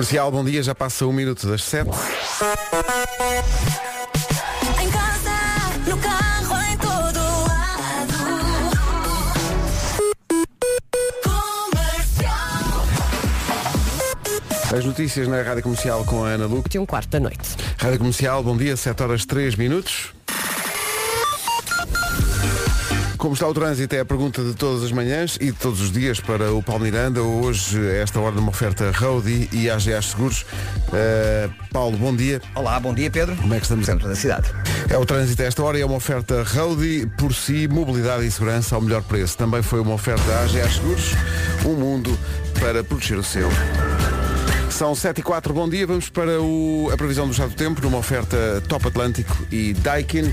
Comercial, bom dia, já passa um minuto das sete. Em casa, no carro, em todo lado. Comercial. As notícias na Rádio Comercial com a Ana Luque. de um quarto da noite. Rádio Comercial, bom dia, 7 horas 3 minutos. Como está o trânsito é a pergunta de todas as manhãs e de todos os dias para o Paulo Miranda. Hoje, esta hora, numa oferta Roadie e AGA Seguros. Uh, Paulo, bom dia. Olá, bom dia Pedro. Como é que estamos? Centro da cidade. É o trânsito a esta hora e é uma oferta Roadie por si, mobilidade e segurança ao melhor preço. Também foi uma oferta AGA Seguros, um mundo para proteger o seu. São 7 e 4, bom dia. Vamos para o- a previsão do estado do tempo numa oferta Top Atlântico e Daikin.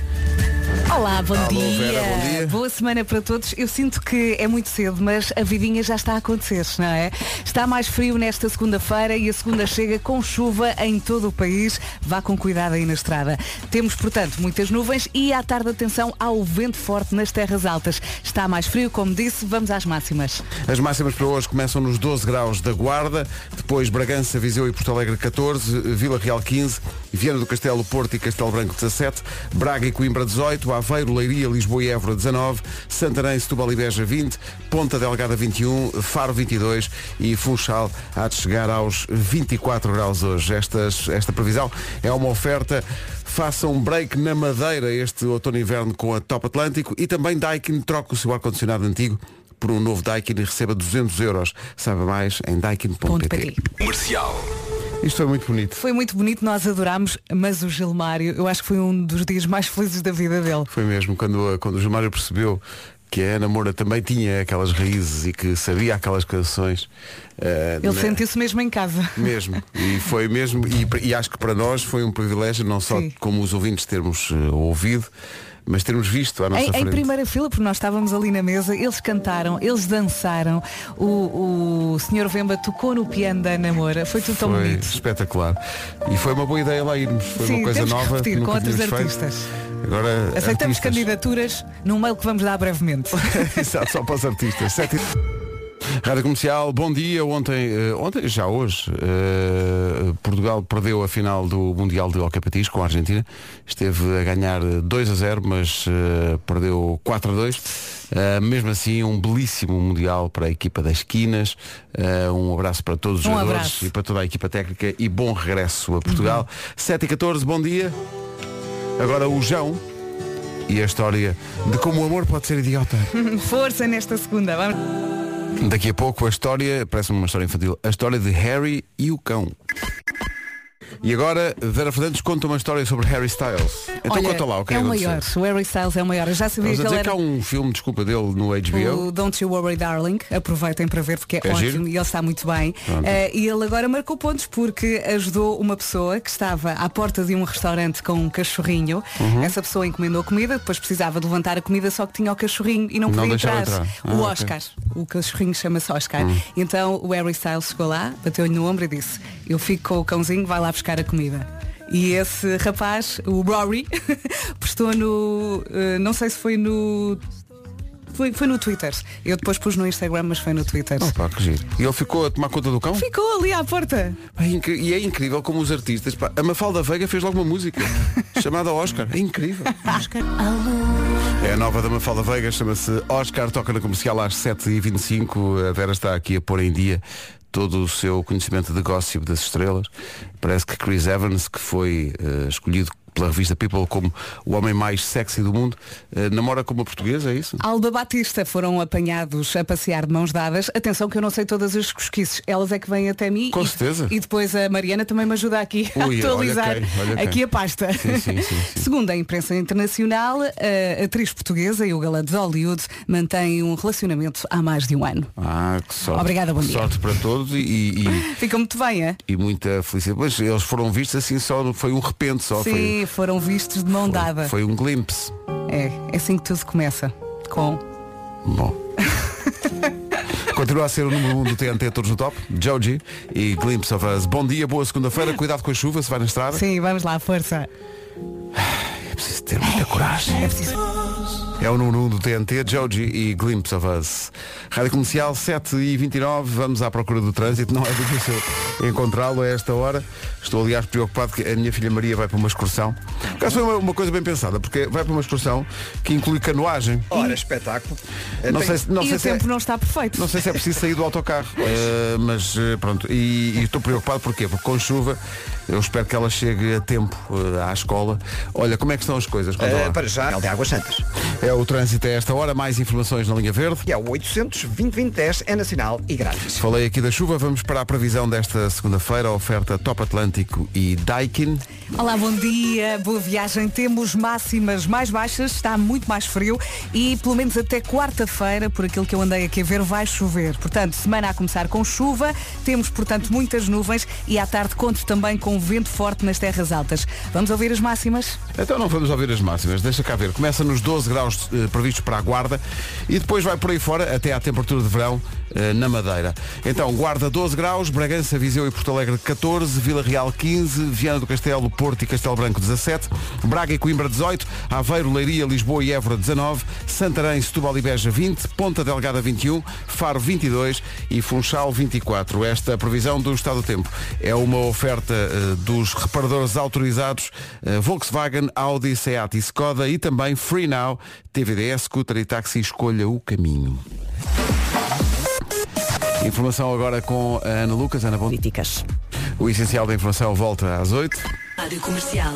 Olá, bom, Alô, dia. Vera, bom dia. Boa semana para todos. Eu sinto que é muito cedo, mas a vidinha já está a acontecer, não é? Está mais frio nesta segunda-feira e a segunda chega com chuva em todo o país. Vá com cuidado aí na estrada. Temos, portanto, muitas nuvens e à tarde atenção ao vento forte nas terras altas. Está mais frio, como disse, vamos às máximas. As máximas para hoje começam nos 12 graus da Guarda, depois Bragança, Viseu e Porto Alegre 14, Vila Real 15, Viana do Castelo, Porto e Castelo Branco 17, Braga e Coimbra 18, Aveiro, Leiria, Lisboa e Évora 19, Santarém, Setúbal e Beja 20, Ponta Delgada 21, Faro 22 e Funchal há de chegar aos 24 graus hoje. Estas, esta previsão é uma oferta. Faça um break na Madeira este outono e inverno com a Top Atlântico e também Daikin. Troca o seu ar-condicionado antigo por um novo Daikin e receba 200 euros. Saiba mais em daikin.pt. PT. Isto foi muito bonito. Foi muito bonito, nós adorámos, mas o Gilmário, eu acho que foi um dos dias mais felizes da vida dele. Foi mesmo quando, quando o Gilmário percebeu que a Ana Moura também tinha aquelas raízes e que sabia aquelas canções. eh, Ele na- sentiu-se mesmo em casa. Mesmo. E foi mesmo, e, e acho que para nós foi um privilégio, não só Sim. como os ouvintes termos eh, ouvido, mas termos visto à nossa Em, em primeira fila, porque nós estávamos ali na mesa, eles cantaram, eles dançaram, o, o senhor Vemba tocou no piano da Ana Moura, foi tudo tão Foi bonito. espetacular. E foi uma boa ideia lá irmos. Foi Sim, uma coisa temos que nova. repetir com outros artistas. Feito. Agora, Aceitamos artistas. candidaturas num mail que vamos dar brevemente. Exato, só para os artistas. Sete Rádio Comercial, bom dia. Ontem, eh, ontem já hoje, eh, Portugal perdeu a final do Mundial de Hockey Patins com a Argentina. Esteve a ganhar 2 a 0, mas eh, perdeu 4 a 2. Eh, mesmo assim, um belíssimo Mundial para a equipa das esquinas. Eh, um abraço para todos os Um jogadores abraço. e para toda a equipa técnica e bom regresso a Portugal. 7 e 14, bom dia. Agora o João e a história de como o amor pode ser idiota. Força nesta segunda, vamos. Daqui a pouco a história, parece-me uma história infantil, a história de Harry e o cão. E agora, Vera Fernandes conta uma história sobre Harry Styles. Então Olha, conta lá o que é o aconteceu. maior, o Harry Styles é o maior. Eu já sabia Estamos a que ele dizer que era há um filme, desculpa, dele no HBO. o Don't You Worry Darling. Aproveitem para ver porque é, É ótimo giro? e ele está muito bem. Eh, e ele agora marcou pontos porque ajudou uma pessoa que estava à porta de um restaurante com um cachorrinho. Uhum. Essa pessoa encomendou comida, depois precisava de levantar a comida, só que tinha o cachorrinho e não Não podia entrar. entrar. o Ah, ok. Oscar. O cachorrinho chama-se Oscar. Hum. Então o Harry Styles chegou lá, bateu-lhe no ombro e disse, eu fico com o cãozinho, vai lá buscar a comida. E esse rapaz, o Rory, postou no. eh, não sei se foi no. Foi, foi no Twitter. Eu depois pus no Instagram, mas foi no Twitter. Opa, que giro. E ele ficou a tomar conta do cão? Ficou ali à porta. É E é incrível como os artistas. pá, a Mafalda Veiga fez logo uma música chamada Oscar. É incrível. É a nova da Mafalda Veiga, chama-se Oscar, toca na comercial às 7h25. A Vera está aqui a pôr em dia todo o seu conhecimento de gossip das estrelas. Parece que Chris Evans, que foi eh, escolhido pela revista People como o homem mais sexy do mundo, eh, namora com uma portuguesa, é isso? Alba Batista foram apanhados a passear de mãos dadas. Atenção que eu não sei todas as cosquices. Elas é que vêm até mim. Com e, certeza. E depois a Mariana também me ajuda aqui a Ui, olha atualizar quem, olha quem. aqui a pasta. Sim, sim, sim. Segundo a imprensa internacional, a atriz portuguesa e o galã de Hollywood mantêm um relacionamento há mais de um ano. Ah, que sorte. Obrigada, bom dia. Sorte para todos e, e, Fica muito bem, é? e muita felicidade. Mas eles foram vistos assim só, foi um repente só. Sim, Foi, foram vistos de mão dada. foi um glimpse. É, é assim que tudo começa. Com. Bom. Continua a ser o número 1 um do TNT Todos no Top, Joji e Glimpse of Us. Bom dia, boa segunda-feira, cuidado com a chuva se vai na estrada. Sim, vamos lá, força. É preciso ter muita coragem. É preciso. É o número 1 do TNT, Joji e Glimpse of Us. Rádio Comercial 7 e 29 vamos à procura do trânsito. Não é difícil encontrá-lo a esta hora. Estou, aliás, preocupado que a minha filha Maria vai para uma excursão. Por acaso foi uma, uma coisa bem pensada, porque vai para uma excursão que inclui canoagem. Ora, espetáculo. Não sei, se- não e sei o se é- tempo não está perfeito. Não sei se é preciso sair do autocarro, eh, mas eh, pronto, e, e estou preocupado porquê? Porque com chuva eu espero que ela chegue a tempo eh, à escola. Olha, como é que estão as coisas? Lá. para já, é de Águas Santas. É o trânsito a esta hora, mais informações na linha verde. E é o 800 2010 é nacional e grátis. Falei aqui da chuva, vamos para a previsão desta segunda-feira, a oferta Top Atlântico e Daikin. Olá, bom dia, boa viagem. Temos máximas mais baixas, está muito mais frio e pelo menos até quarta-feira, por aquilo que eu andei aqui a ver, vai chover. Portanto, semana a começar com chuva, temos, portanto, muitas nuvens e à tarde conto também com vento forte nas terras altas. Vamos ouvir as máximas? Então não vamos ouvir as máximas, deixa cá ver. Começa nos 12 graus eh, previstos para a Guarda e depois vai por aí fora até à temperatura de verão na Madeira. Então, Guarda 12 graus, Bragança, Viseu e Porto Alegre 14, Vila Real 15, Viana do Castelo, Porto e Castelo Branco 17, Braga e Coimbra 18, Aveiro, Leiria, Lisboa e Évora 19, Santarém, Setúbal e Beja 20, Ponta Delgada 21, Faro 22 e Funchal 24. Esta previsão do estado do tempo é uma oferta eh, dos reparadores autorizados eh, Volkswagen, Audi, Seat e Skoda e também Free Now, TVDS, scooter e táxi, escolha o caminho. Informação agora com a Ana Lucas, Ana Bom. políticas. O essencial da informação volta às 8. Rádio Comercial.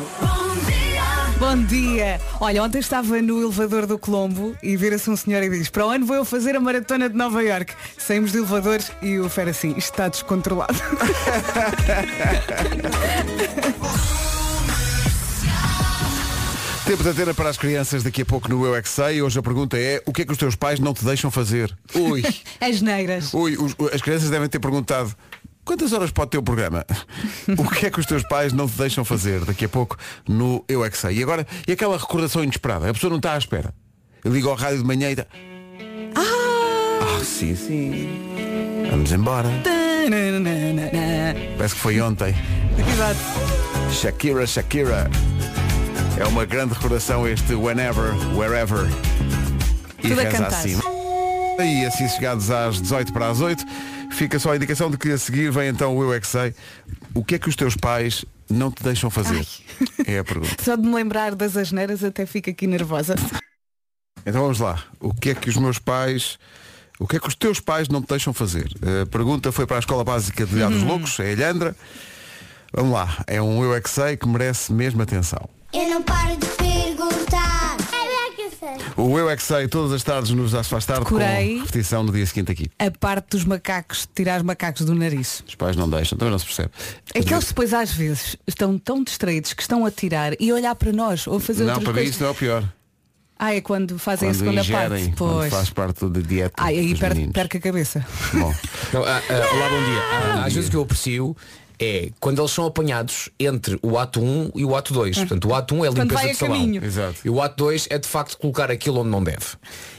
Bom dia! Olha, ontem estava no elevador do Colombo e vira-se um senhor e diz para o ano vou eu fazer a maratona de Nova York. Saímos do elevador e o Fer assim, isto está descontrolado. Tempo de antena para as crianças daqui a pouco no Eu é Que Sei. Hoje a pergunta é o que é que os teus pais não te deixam fazer? Ui, As neiras. ui, os- as crianças devem ter perguntado quantas horas pode ter o programa? O que é que os teus pais não te deixam fazer daqui a pouco no Eu é Que Sei? E agora, e aquela recordação inesperada? A pessoa não está à espera. Eu ligo ao rádio de manhã e está... Ah, sim, sim. Vamos embora. Parece que foi ontem. Exato. Shakira, Shakira. É uma grande recordação este Whenever, Wherever. E Tudo reza assim. E assim chegados às 18 para as 8, fica só a indicação de que a seguir vem então o Eu É Que Sei. O que é que os teus pais não te deixam fazer? É a pergunta. Só de me lembrar das asneiras até fico aqui nervosa. Então vamos lá. O que é que os meus pais... O que é que os teus pais não te deixam fazer? A pergunta foi para a Escola Básica de Ilhados Loucos, é a Ilhandra. Vamos lá. É um Eu É Que Sei que merece mesmo atenção. Eu não paro de perguntar. É bem que sei. O Eu É Que Sei, todas as tardes nos Já se faz tarde, Decorei. com repetição no dia seguinte aqui. A parte dos macacos, tirar os macacos do nariz. Os pais não deixam, também não se percebe. É que eles depois às vezes estão tão distraídos que estão a tirar e olhar para nós ou fazer Não, outras para mim coisas. isso não é o pior. Ah, é quando fazem a Quando segunda ingerem, parte. quando Pois. faz parte da dieta aí dos per meninos. perca a cabeça. Bom, Não, ah, ah, olá, bom dia. Ah, às vezes o que eu aprecio é quando eles são apanhados entre o ato 1 e o ato 2. Portanto, o ato 1 é a limpeza vai a de salão. caminho. Exato. E o ato 2 é de facto colocar aquilo onde não deve.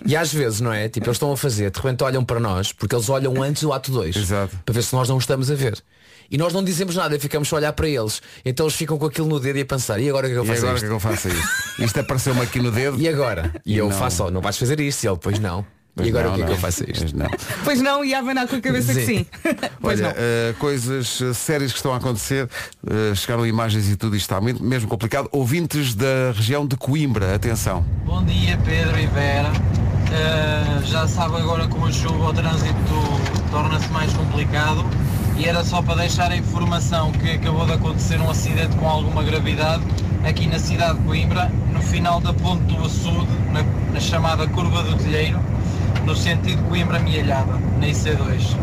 E às vezes, não é? Tipo, eles estão a fazer, de repente olham para nós, porque eles olham antes do ato 2. Exato. Para ver se nós não o estamos a ver. E nós não dizemos nada, ficamos só a olhar para eles. Então eles ficam com aquilo no dedo e a pensar, e agora o que é que eu e faço a agora o que é isto? que eu faço isto? Isto apareceu-me aqui no dedo. E agora? E, E eu não. faço, ó, não vais fazer isto. E ele, pois não. Mas e agora não, o que é que eu faço a isto? Não. Pois não, e a abanar com a cabeça que sim. Olha, não. eh, coisas eh, sérias que estão a acontecer, eh, chegaram imagens e tudo isto está muito- mesmo complicado. Ouvintes da região de Coimbra, atenção. Bom dia Pedro e Vera. Uh, já sabe agora com a chuva o trânsito torna-se mais complicado e era só para deixar a informação que acabou de acontecer um acidente com alguma gravidade aqui na cidade de Coimbra, no final da ponte do Açude, na, na chamada Curva do Telheiro, no sentido Coimbra-Mielhada, na IC2.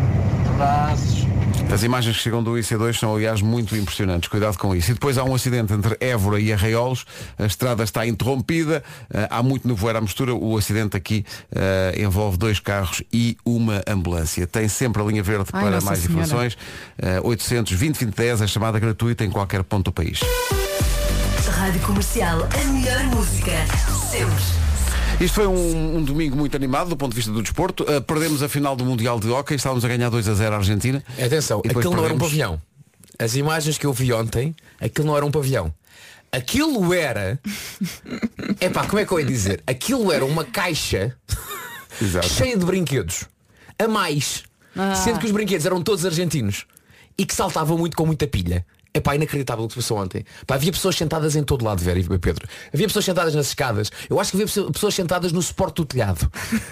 Abraços. As imagens que chegam do IC2 são, aliás, muito impressionantes. Cuidado com isso. E depois há um acidente entre Évora e Arraiolos. A estrada está interrompida. eh, há muito nevoeiro à mistura. O acidente aqui eh, envolve dois carros e uma ambulância. Tem sempre a linha verde Ai, para mais Senhora. informações. Eh, 800 2010 é chamada gratuita em qualquer ponto do país. Rádio Comercial. A melhor música. Sempre. Isto foi um, um domingo muito animado do ponto de vista do desporto. Eh, perdemos a final do Mundial de Hockey. Estávamos a ganhar 2 a 0 à Argentina. Atenção, aquilo não era um perdemos. pavilhão. As imagens que eu vi ontem, aquilo não era um pavilhão. Aquilo era. Epá, como é que eu ia dizer? Aquilo era uma caixa Exato. cheia de brinquedos. A mais. Sendo que os brinquedos eram todos argentinos. E que saltavam muito com muita pilha. Epá, inacreditável o que se passou ontem. Pá, havia pessoas sentadas em todo lado, Vera e Pedro. Havia pessoas sentadas nas escadas. Eu acho que havia pessoa- pessoas sentadas no suporte do telhado.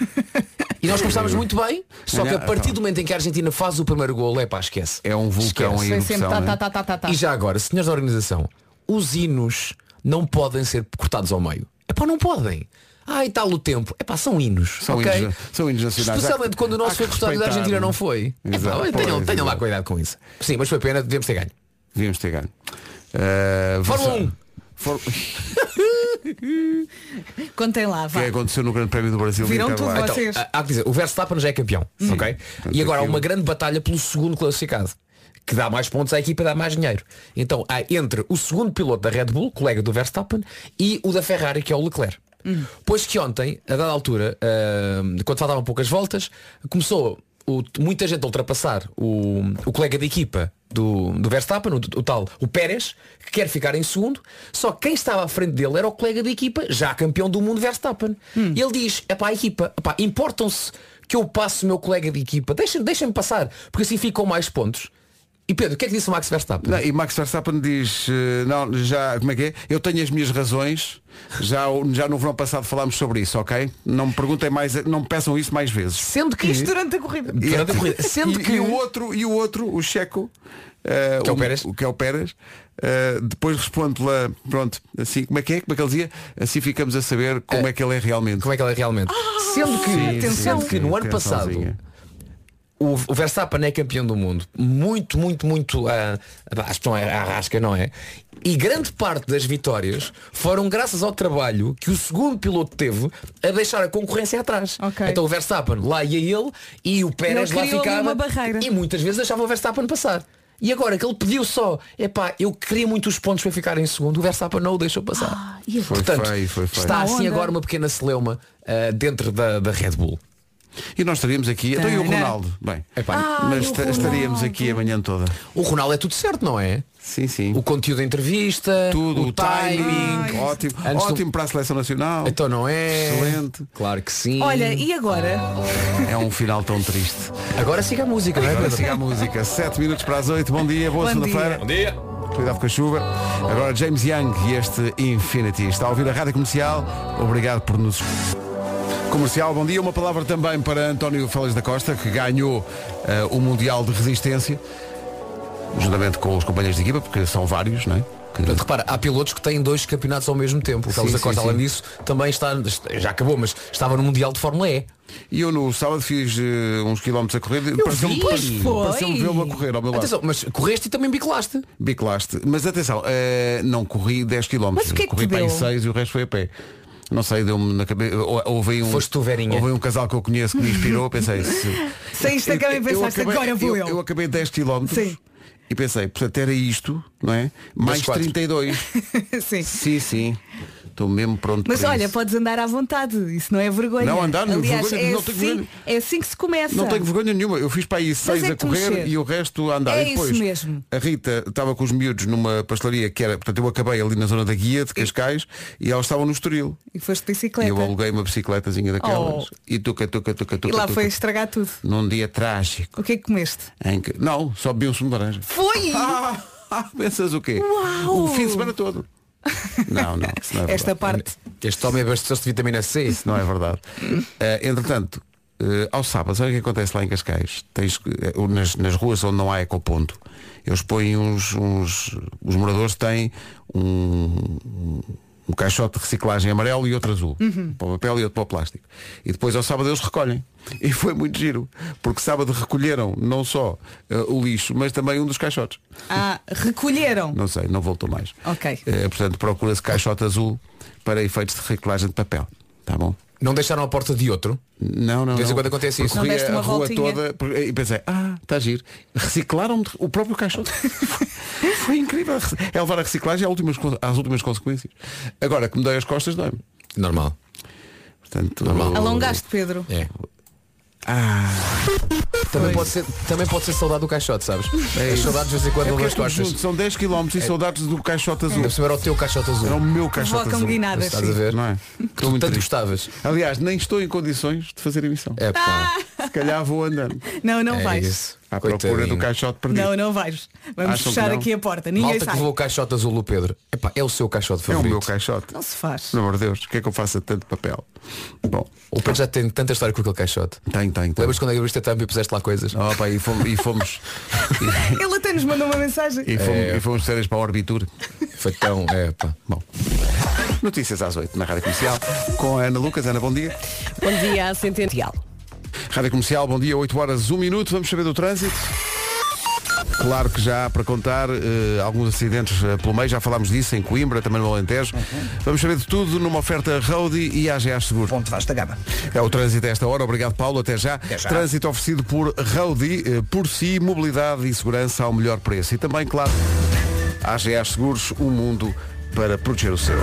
E nós começámos muito bem, só que a partir do momento em que a Argentina faz o primeiro gol, é pá, esquece. É um vulcão Esquece. em erupção. tá, né? tá, tá, tá, tá, tá. E já agora, senhores da organização, os hinos não podem ser cortados ao meio. É pá, não podem. Ah, e tal o tempo. É pá, são hinos. São ok? hinos- são hinos nacionais. Especialmente Há- quando o nosso foi cortado e da Argentina não é? foi. É pá, Exato, tenham, tenham lá exato. cuidado com isso. Sim, mas foi pena, devemos ter ganho. Devíamos ter ganho. Uh, Fórmula versão- 1. For- Contem lá, que vá. aconteceu no Grande Prémio do Brasil Viram tudo vocês. Então, há que dizer, o Verstappen já é campeão. ok? E agora há aquilo- uma grande batalha pelo segundo classificado. Que dá mais pontos à equipa e dá mais dinheiro. Então há entre o segundo piloto da Red Bull, colega do Verstappen, e o da Ferrari, que é o Leclerc. Pois que ontem, a dada altura, ah, quando faltavam poucas voltas, começou o- muita gente a ultrapassar o, o colega de equipa do, do Verstappen, o, o tal, o Pérez, que quer ficar em segundo, só que quem estava à frente dele era o colega de equipa, já campeão do mundo Verstappen. E ele diz, é para a equipa, importam-se que eu passe o meu colega de equipa, deixem- deixem-me passar, porque assim ficam mais pontos. E Pedro, o que é que disse o Max Verstappen? Não, e Max Verstappen diz, eh, não, já, como é que é? Eu tenho as minhas razões, já, o- já no verão passado falámos sobre isso, ok? Não me perguntem mais, não me peçam isso mais vezes. Sendo que Isto durante a corrida. durante a corrida, sendo e, que e o outro, e o outro, o Checo, eh, Que é o Pérez. que é o Pérez, eh, depois responde lá, pronto, assim, como é que é? Como é que ele dizia? Assim ficamos a saber como é que ele é realmente. como é que ele é realmente? sendo que, Sim, sendo sim, que sim, no ano passado. O, o Verstappen é campeão do mundo. Muito, muito, muito ah, acho que não é arrasca, não é? E grande parte das vitórias foram graças ao trabalho que o segundo piloto teve a deixar a concorrência atrás. Ok. Então o Verstappen lá ia ele e o Pérez lá ficava uma barreira. e muitas vezes deixava o Verstappen passar. E agora que ele pediu só, epá, eu queria muitos pontos para ficar em segundo, o Verstappen não o deixou passar. e Foi Portanto, feio, foi feio. está assim agora uma pequena celeuma ah, dentro da, da Red Bull. E nós estaríamos aqui, então e o. Ronaldo? Bem, Epá, Ai, mas o esta- estaríamos Ronaldo. aqui a manhã toda. O Ronaldo é tudo certo, não é? Sim, sim. O conteúdo da entrevista, Tudo, o, timing. ótimo, Antes do- ótimo para a seleção nacional. Então não é? Excelente. Claro que sim. Olha, e agora? É um final tão triste. Agora siga a música, não é? Agora siga a música. 7 minutos para as 8. Bom dia, boa Bom segunda-feira. Bom dia. Cuidado com a chuva. Agora James Young e este Infinity. Está a ouvir a rádio comercial. Obrigado por nos. Comercial, bom dia. Uma palavra também para António Félix da Costa, que ganhou eh, o Mundial de Resistência, juntamente com os companheiros de equipa, porque são vários, não é? Portanto, repara, há pilotos que têm dois campeonatos ao mesmo tempo. O Carlos da Costa, além disso, também está, já acabou, mas estava no Mundial de Fórmula E. E eu no sábado fiz eh, uns quilómetros a correr. Pareceu-me pareceu- vê-lo a correr ao meu lado. Atenção, mas correste e também bicolaste. Biclaste. Mas atenção, eh, não corri 10 km. Mas o que é corri para deu? 6 e o resto foi a pé. Não sei, deu-me na cabeça. ou- Houve um, Foste tu, Verinha. houve um casal que eu conheço que me inspirou, pensei. Se, Saíste da cama e pensaste, acabei, agora vou eu. eu. acabei 10 km Sim. e pensei, portanto era isto, não é? Mais quatro. 32. Sim. sim, sim. Estou mesmo pronto Mas para olha, isso. podes andar à vontade, isso não é vergonha. Não, andar, não, Aliás, vergonha, é, não tenho assim, vergonha. é assim que se começa. Não tenho vergonha nenhuma. Eu fiz para aí seis é a correr mexer. e o resto a andar. É e depois, isso mesmo. A Rita estava com os miúdos numa pastelaria que era, portanto eu acabei ali na zona da guia de Cascais e elas estavam no Estoril. E foste de E bicicleta. eu aluguei uma bicicletazinha daquelas Oh. e tuca, tuca, tuca, tuca, E lá tuca, foi estragar tudo. num dia trágico. O que é que comeste? Que... Não, só bebi um sumo de laranja. Foi! Ah, ah, pensas o quê? Uau! O fim de semana todo. Não, não, isso não é Esta parte. Este homem abasteceu-se de vitamina C. Isso não é verdade. Eh, entretanto, eh, ao sábado, sabe o que acontece lá em Cascais? Tens, eh, nas, nas ruas onde não há ecoponto, eles põem uns, uns. Os moradores têm um, um caixote de reciclagem amarelo e outro azul. Para o papel e outro para o plástico. E depois ao sábado eles recolhem. E foi muito giro. Porque sábado recolheram não só eh, o lixo, mas também um dos caixotes. Ah, recolheram. Não sei, não voltou mais. Ok. Eh, portanto, procura-se caixote azul para efeitos de reciclagem de papel. Tá bom? Não deixaram a porta de outro. Não, não. De vez em quando acontece isso. A rua voltinha? toda e pensei, ah, está giro. Reciclaram o próprio caixote. Foi- incrível. É levar a reciclagem às últimas, às últimas consequências. Agora que me dei as costas, dói-me. Normal. Portanto, Normal. Alongaste, Pedro. É. Ah, Também pode, ser, também pode ser saudade do caixote, sabes? As saudades de vez em quando é porque é costas. junto, são 10 km e saudades do caixote azul. Deve era o teu caixote azul. Era o meu caixote Vocam azul. guinadas. Estás a sim. ver? Não é? Tu Estou muito tanto triste. gostavas. Aliás, nem estou em condições de fazer emissão. É pá. Se calhar vou andando Não, não é vais. isso. À procura Coitadinho. do caixote perdido. Não, não vais. Vamos Acham que fechar aqui a porta. Ninguém Malta que sai. levou o caixote azul do Pedro. Epá, é o seu caixote É o favorito. meu caixote. Não se faz. Pelo amor de Deus, o que é que eu faço a tanto papel? Bom, O Pedro já tem tanta história com aquele caixote. tem, tem, tem. Lembras quando abriste a tampa e puseste lá coisas? Oh, pá, e fomos, e fomos, Ele até nos mandou uma mensagem. e fomos, É. e fomos férias para a Orbitur. Foi tão. É, pá. Bom. Notícias às 8 na Rádio Comercial com a Ana Lucas. Ana, bom dia. Bom dia, Centennial. Rádio Comercial, bom dia, 8 horas, 1 minuto. Vamos saber do trânsito. Claro que já há para contar eh, alguns acidentes eh, pelo meio, já falámos disso em Coimbra, também no Alentejo. Vamos saber de tudo numa oferta Roadie e AGA Seguro. Ponto vasta gama. É o trânsito a esta hora. Obrigado, Paulo. Até já. Até já. Trânsito oferecido por Roadie, eh, por si, mobilidade e segurança ao melhor preço. E também, claro, AGA Seguros, um mundo para proteger o seu.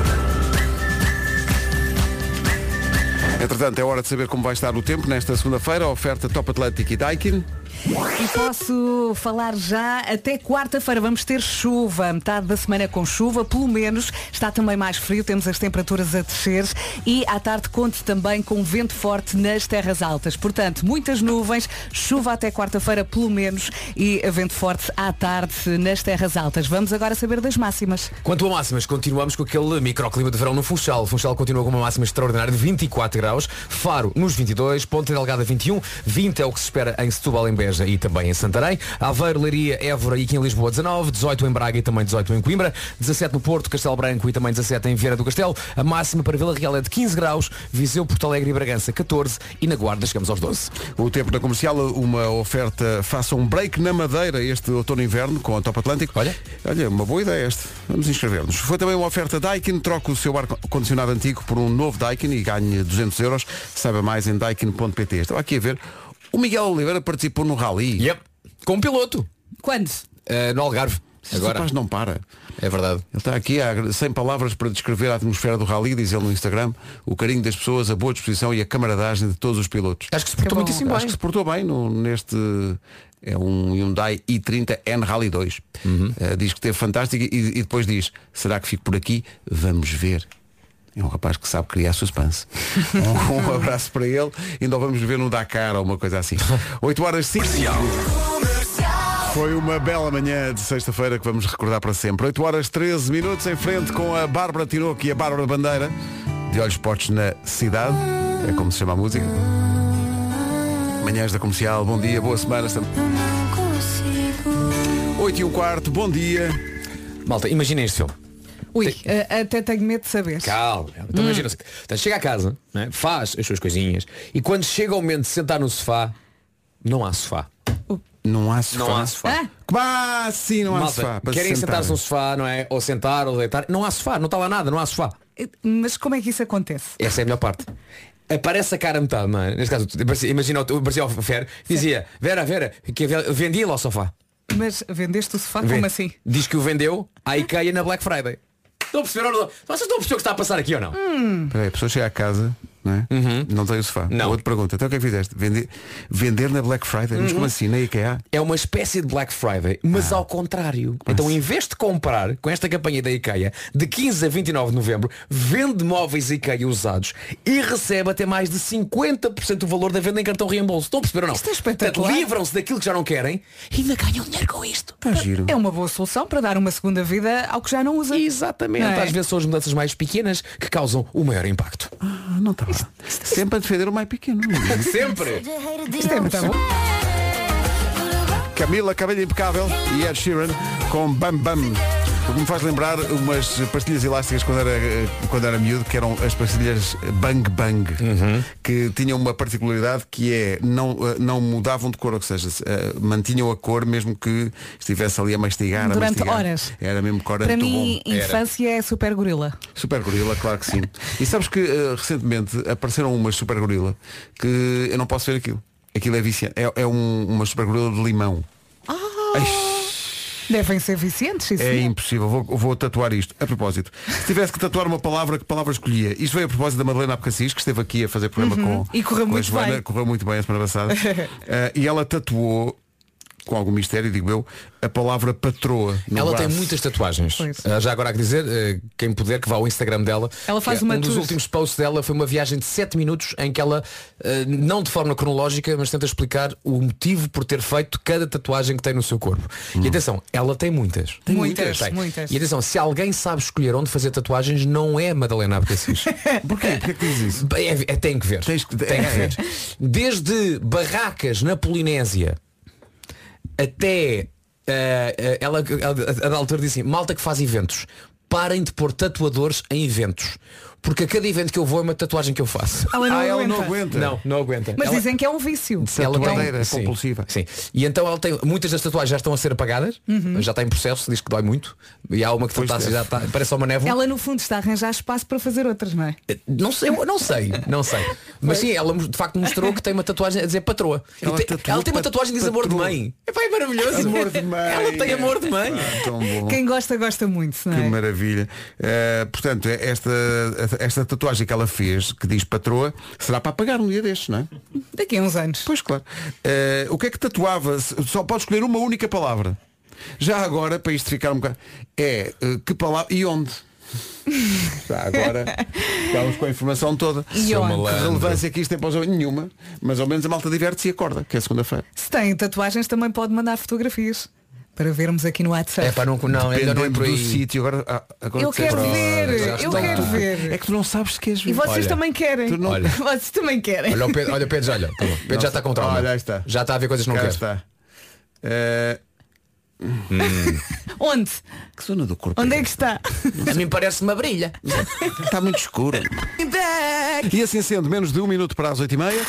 Entretanto, é hora de saber como vai estar o tempo nesta segunda-feira. Oferta Top Atlético e Daikin. E posso falar já até quarta-feira vamos ter chuva, metade da semana com chuva, pelo menos está também mais frio, temos as temperaturas a descer e à tarde conte também com vento forte nas terras altas. Portanto, muitas nuvens, chuva até quarta-feira pelo menos e vento forte à tarde nas terras altas. Vamos agora saber das máximas. Quanto a máximas, continuamos com aquele microclima de verão no Funchal. Funchal continua com uma máxima extraordinária de 24 graus. Faro nos 22, Ponta Delgada 21, 20 é o que se espera em Setúbal, em Beja e também em Santarém. Aveiro, Leiria, Évora e aqui em Lisboa 19, 18 em Braga e também 18 em Coimbra, 17 no Porto, Castelo Branco e também 17 em Vieira do Castelo. A máxima para Vila Real é de 15 graus, Viseu, Porto Alegre e Bragança 14 e na Guarda chegamos aos 12. O tempo na comercial, uma oferta, faça um break na Madeira este outono e inverno com a Top Atlântico. Olha. Olha, uma boa ideia esta. Vamos inscrever-nos. Foi também uma oferta Daikin, troca o seu ar-condicionado antigo por um novo Daikin e ganhe 200 euros. Saiba mais em daikin.pt. Estava aqui a ver, o Miguel Oliveira participou no Rally. Yep. Com um piloto, Quando? eh, no Algarve. Agora, rapaz não para. é verdade. Ele está aqui há 100 palavras para descrever a atmosfera do Rally, diz ele no Instagram, o carinho das pessoas, a boa disposição e a camaradagem de todos os pilotos. Acho que se portou bom. muitíssimo Acho bem. que se portou bem no- neste. É um Hyundai i30N Rally 2. Eh, diz que esteve fantástico e, e depois diz, será que fico por aqui? Vamos ver. É um rapaz que sabe criar suspense. um, um abraço para ele. Ainda o vamos ver no Dakar ou uma coisa assim. 8 horas 5. Foi uma bela manhã de sexta-feira que vamos recordar para sempre. 8 horas 13 minutos em frente com a Bárbara Tinoco e a Bárbara Bandeira. De olhos postos na cidade. É como se chama a música. Manhãs da comercial, bom dia, boa semana. Estamos... 8 e um quarto, bom dia. Malta, imaginem este filme. Ui, eh, até tenho medo de saber. Calma. Então imagina então, chega a casa, né, faz as suas coisinhas e quando chega o momento de sentar no sofá, não há sofá. Não há sofá. Não há sofá. Ah, Como assim não há Malta, sofá? para querem se sentar? sentar-se no sofá, não é? Ou sentar ou deitar. Não há sofá, não está lá nada, não há sofá. eh, mas como é que isso acontece? Essa é a melhor parte. Aparece a cara a metade, não é? Neste caso, imagina, o- parecia o Fer, dizia, Vera, Vera, que vendi lá o sofá. Mas vendeste o sofá Vê. como assim? Diz que o vendeu à IKEA na Black Friday. Estão a perceber ou não? Vocês estão a perceber o que está a passar aqui ou não? Espera aí, a pessoa chega a casa, não é? Não tem o sofá. Não. Outra pergunta, então o que é que fizeste? Vender, vender na Black Friday? Mas como assim? Na IKEA? É uma espécie de Black Friday, mas ao contrário. Então, em vez de comprar com esta campanha da IKEA, de 15 a 29 de novembro, vende móveis IKEA usados e recebe até mais de 50% do valor da venda em cartão reembolso. Estão a perceber ou não? Isto é espetacular. Portanto, livram-se daquilo que já não querem e ainda ganham dinheiro com isto. Está giro. É uma boa solução para dar uma segunda vida ao que já não usa. Exatamente. Não é? Às vezes são as mudanças mais pequenas que causam o maior impacto. Ah, não está. Sempre a defender o mais pequeno. Sempre. Isto é muito bom. Camila Cabello Impecável e Ed Sheeran com Bam Bam. O que me faz lembrar umas pastilhas elásticas quando era, eh, quando era miúdo, que eram as pastilhas Bang Bang, que tinham uma particularidade que é não, eh, não mudavam de cor, ou seja, eh, mantinham a cor mesmo que estivesse ali a mastigar. a Durante mastigar. horas. Era mesmo cor Para mim, bom. infância é super gorila. Super gorila, claro que sim. E sabes que recentemente apareceram umas super gorila que eu não posso ver aquilo. Aquilo é viciante. É, é um- uma super gorila de limão. Ai, Devem ser viciantes, isso. É impossível, vou, vou tatuar isto. A propósito, se tivesse que tatuar uma palavra, que palavra escolhia? Isto veio a propósito da Madalena Abcacis, que esteve aqui a fazer programa Uhum. com, E correu com a muito Joana, bem. correu muito bem a semana passada. Eh, e ela tatuou, com algum mistério, digo eu, a palavra patroa. No Ela braço. tem muitas tatuagens. Ah, já agora há que dizer, eh, quem puder que vá ao Instagram dela. Ela faz que uma Um dos tour. últimos posts dela foi uma viagem de 7 minutos em que ela, eh, não de forma cronológica, mas tenta explicar o motivo por ter feito cada tatuagem que tem no seu corpo. E atenção, ela tem muitas. Tem muitas, Tem. muitas. E atenção, se alguém sabe escolher onde fazer tatuagens, não é Madalena Abcacis. Porquê? Porquê que diz isso? Bem, é, é- tem que ver. Tens que- Tem que ver. Desde barracas na Polinésia até eh, ela, ela a da altura disse assim, malta que faz eventos, parem de pôr tatuadores em eventos. Porque a cada evento que eu vou é uma tatuagem que eu faço. Ela não ah, ela aguenta. não aguenta. Não, não aguenta. Mas Ela- dizem que é um vício. ela Tatuadeira sim, compulsiva. Sim. E então ela tem. Muitas das tatuagens já estão a ser apagadas, Uhum. já está em processo, diz que dói muito. E há uma que está, deve. já está, parece só uma névoa. Ela no fundo está a arranjar espaço para fazer outras, não é? Não sei, eu não sei, não sei. Mas sim, ela de facto mostrou que tem uma tatuagem a dizer patroa. Ela tem- tatuou ela tem uma tatuagem que diz amor de mãe. É maravilhoso. Amor de mãe. Ela tem amor de mãe. Ah. Quem gosta, gosta muito, não Que é? maravilha. Eh, portanto, esta, esta tatuagem que ela fez, que diz patroa, será para pagar um dia destes, não é? Daqui a uns anos. Pois claro. Eh, o que é que tatuava? Só pode escolher uma única palavra. Já agora, para isto ficar um bocado. É eh, que palavra e onde? Já agora estamos com a informação toda. E onde? Que malandro. relevância que isto tem para os? Nenhuma. Mas ao menos a malta diverte-se e acorda, que é segunda-feira. Se tem tatuagens também pode mandar fotografias para vermos aqui no WhatsApp. É para não, não, ainda não é por aí. sítio. Agora, ah, agora Eu quero ver, já eu quero ver. É que tu não sabes se queres ver. E vocês Olha. também querem. Tu não- Olha. Vocês também querem. Olha o Pedro, olha o Pedro, já, olha. tá. Pedro já está com trauma. Olha, está. Já está a ver coisas que não Cá quer. está. Eh, Onde? que zona do corpo? Onde é que está? A mim parece uma brilha. Está muito escuro. E assim sendo, menos de um minuto para as oito e meia.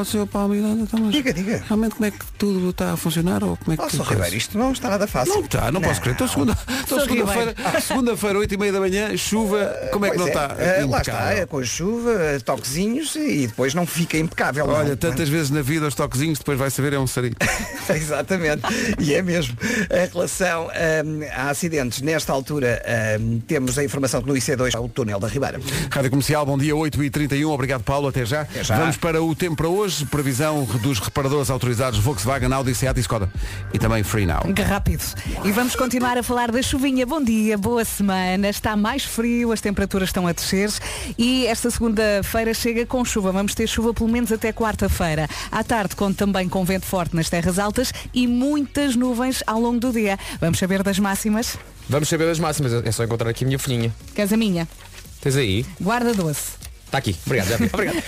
Oh, seu Paulo Miranda. Diga, diga. Realmente como é que tudo está a funcionar ou como é que Oh, tudo parece? Ribeiro, isto não está nada fácil. Não está, não, posso crer. Então segunda, então, Sr. segunda-feira, segunda-feira, oito e meia da manhã, chuva, como é que Pois não é, está? eh, lá está, impecável? é com a chuva, eh, toquezinhos e depois não fica impecável. não. Olha, tantas vezes na vida os toquezinhos, depois vai saber é um sarinho. Exatamente, e é mesmo. Em relação hum, a acidentes, nesta altura hum, temos a informação que no IC2 é o túnel da Ribeira. Rádio Comercial, bom dia, 8h31, obrigado Paulo, até já. já. Vamos para o tempo para hoje, previsão dos reparadores autorizados Volkswagen, Audi, Seat e Skoda. E também Free Now. Que rápido. E vamos continuar a falar da chuvinha. Bom dia, boa semana. Está mais frio, as temperaturas estão a descer e esta segunda-feira chega com chuva. Vamos ter chuva pelo menos até quarta-feira. À tarde conta também com vento forte nas terras altas e muitas nuvens ao longo do dia. Vamos saber das máximas? Vamos saber das máximas. É só encontrar aqui a minha folhinha. Queres a minha? Tens aí? Guarda doce. Está aqui. Obrigado, já vi. Obrigado.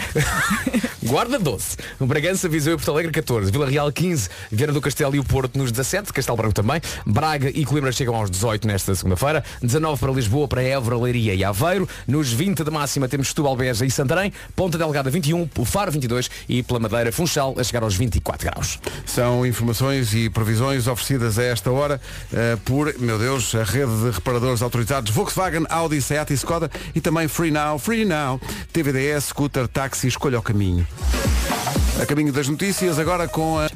Guarda 12. Bragança, Viseu e Porto Alegre 14. Vila Real 15. Viana do Castelo e o Porto nos 17. Castelo Branco também. Braga e Coimbra chegam aos 18 nesta segunda-feira. 19 para Lisboa, para Évora, Leiria e Aveiro. Nos 20 de máxima temos Setúbal, Beja e Santarém. Ponta Delgada 21. O Faro 22. E pela Madeira Funchal a chegar aos 24 graus. São informações e previsões oferecidas a esta hora eh, por, meu Deus, a rede de reparadores autorizados Volkswagen, Audi, Seat e Skoda e também Free Now, Free Now, TVDS, scooter, táxi, escolha o caminho. A caminho das notícias, agora com a...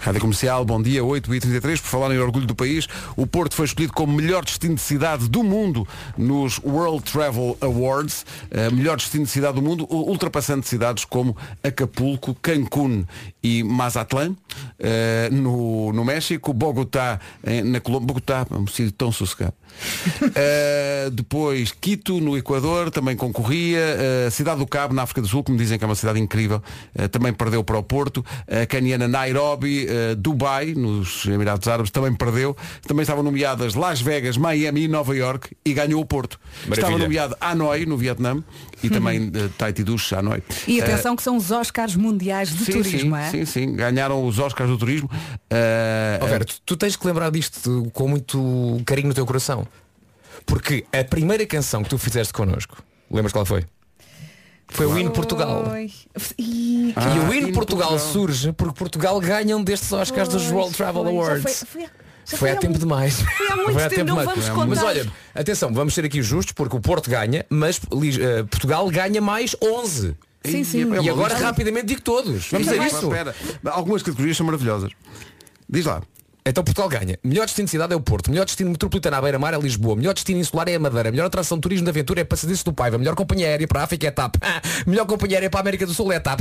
Rádio Comercial, bom dia, 8h33. Por falar em orgulho do país, o Porto foi escolhido como melhor destino de cidade do mundo nos World Travel Awards. Eh, melhor destino de cidade do mundo, ultrapassando cidades como Acapulco, Cancún e Mazatlán, eh, no, no México, Bogotá, eh, na Colômbia. Bogotá, um sítio tão sossegado. Eh, depois Quito, no Equador, também concorria. Eh, Cidade do Cabo, na África do Sul, que me dizem que é uma cidade incrível, eh, também perdeu para o Porto. A caniana Nairobi, eh, Dubai, nos Emirados Árabes, também perdeu. Também estavam nomeadas Las Vegas, Miami e Nova York e ganhou o Porto. Maravilha. Estava nomeado Hanoi, no Vietnã, e também eh, Tahiti Dush, Hanoi. E Eh, atenção que são os Oscars mundiais de sim, turismo, sim, é? sim, sim, ganharam os Oscars do turismo. Eh, Vera, tu, tu tens que lembrar disto com muito carinho no teu coração. Porque a primeira canção que tu fizeste connosco, lembras qual foi? Foi o hino Portugal. Ih, Ah, e o hino hino Portugal, Portugal. surge porque Portugal ganha um destes Oscars dos World Travel foi. Já Awards. foi- foi- já Foi há tempo demais. Foi há muito tempo, não vamos Foi há contar. Mas olha, atenção, vamos ser aqui justos porque o Porto ganha, mas eh, Portugal ganha mais 11. Sim, sim. é uma E agora rapidamente digo todos. Vamos a mas isso. Algumas categorias são maravilhosas. Diz lá. Então Portugal ganha. Melhor destino de cidade é o Porto. Melhor destino metropolitano à beira-mar é Lisboa. Melhor destino insular é a Madeira. Melhor atração de turismo de aventura é Passadista do Paiva. Melhor companhia aérea para a África é TAP. Melhor companhia aérea para a América do Sul é TAP.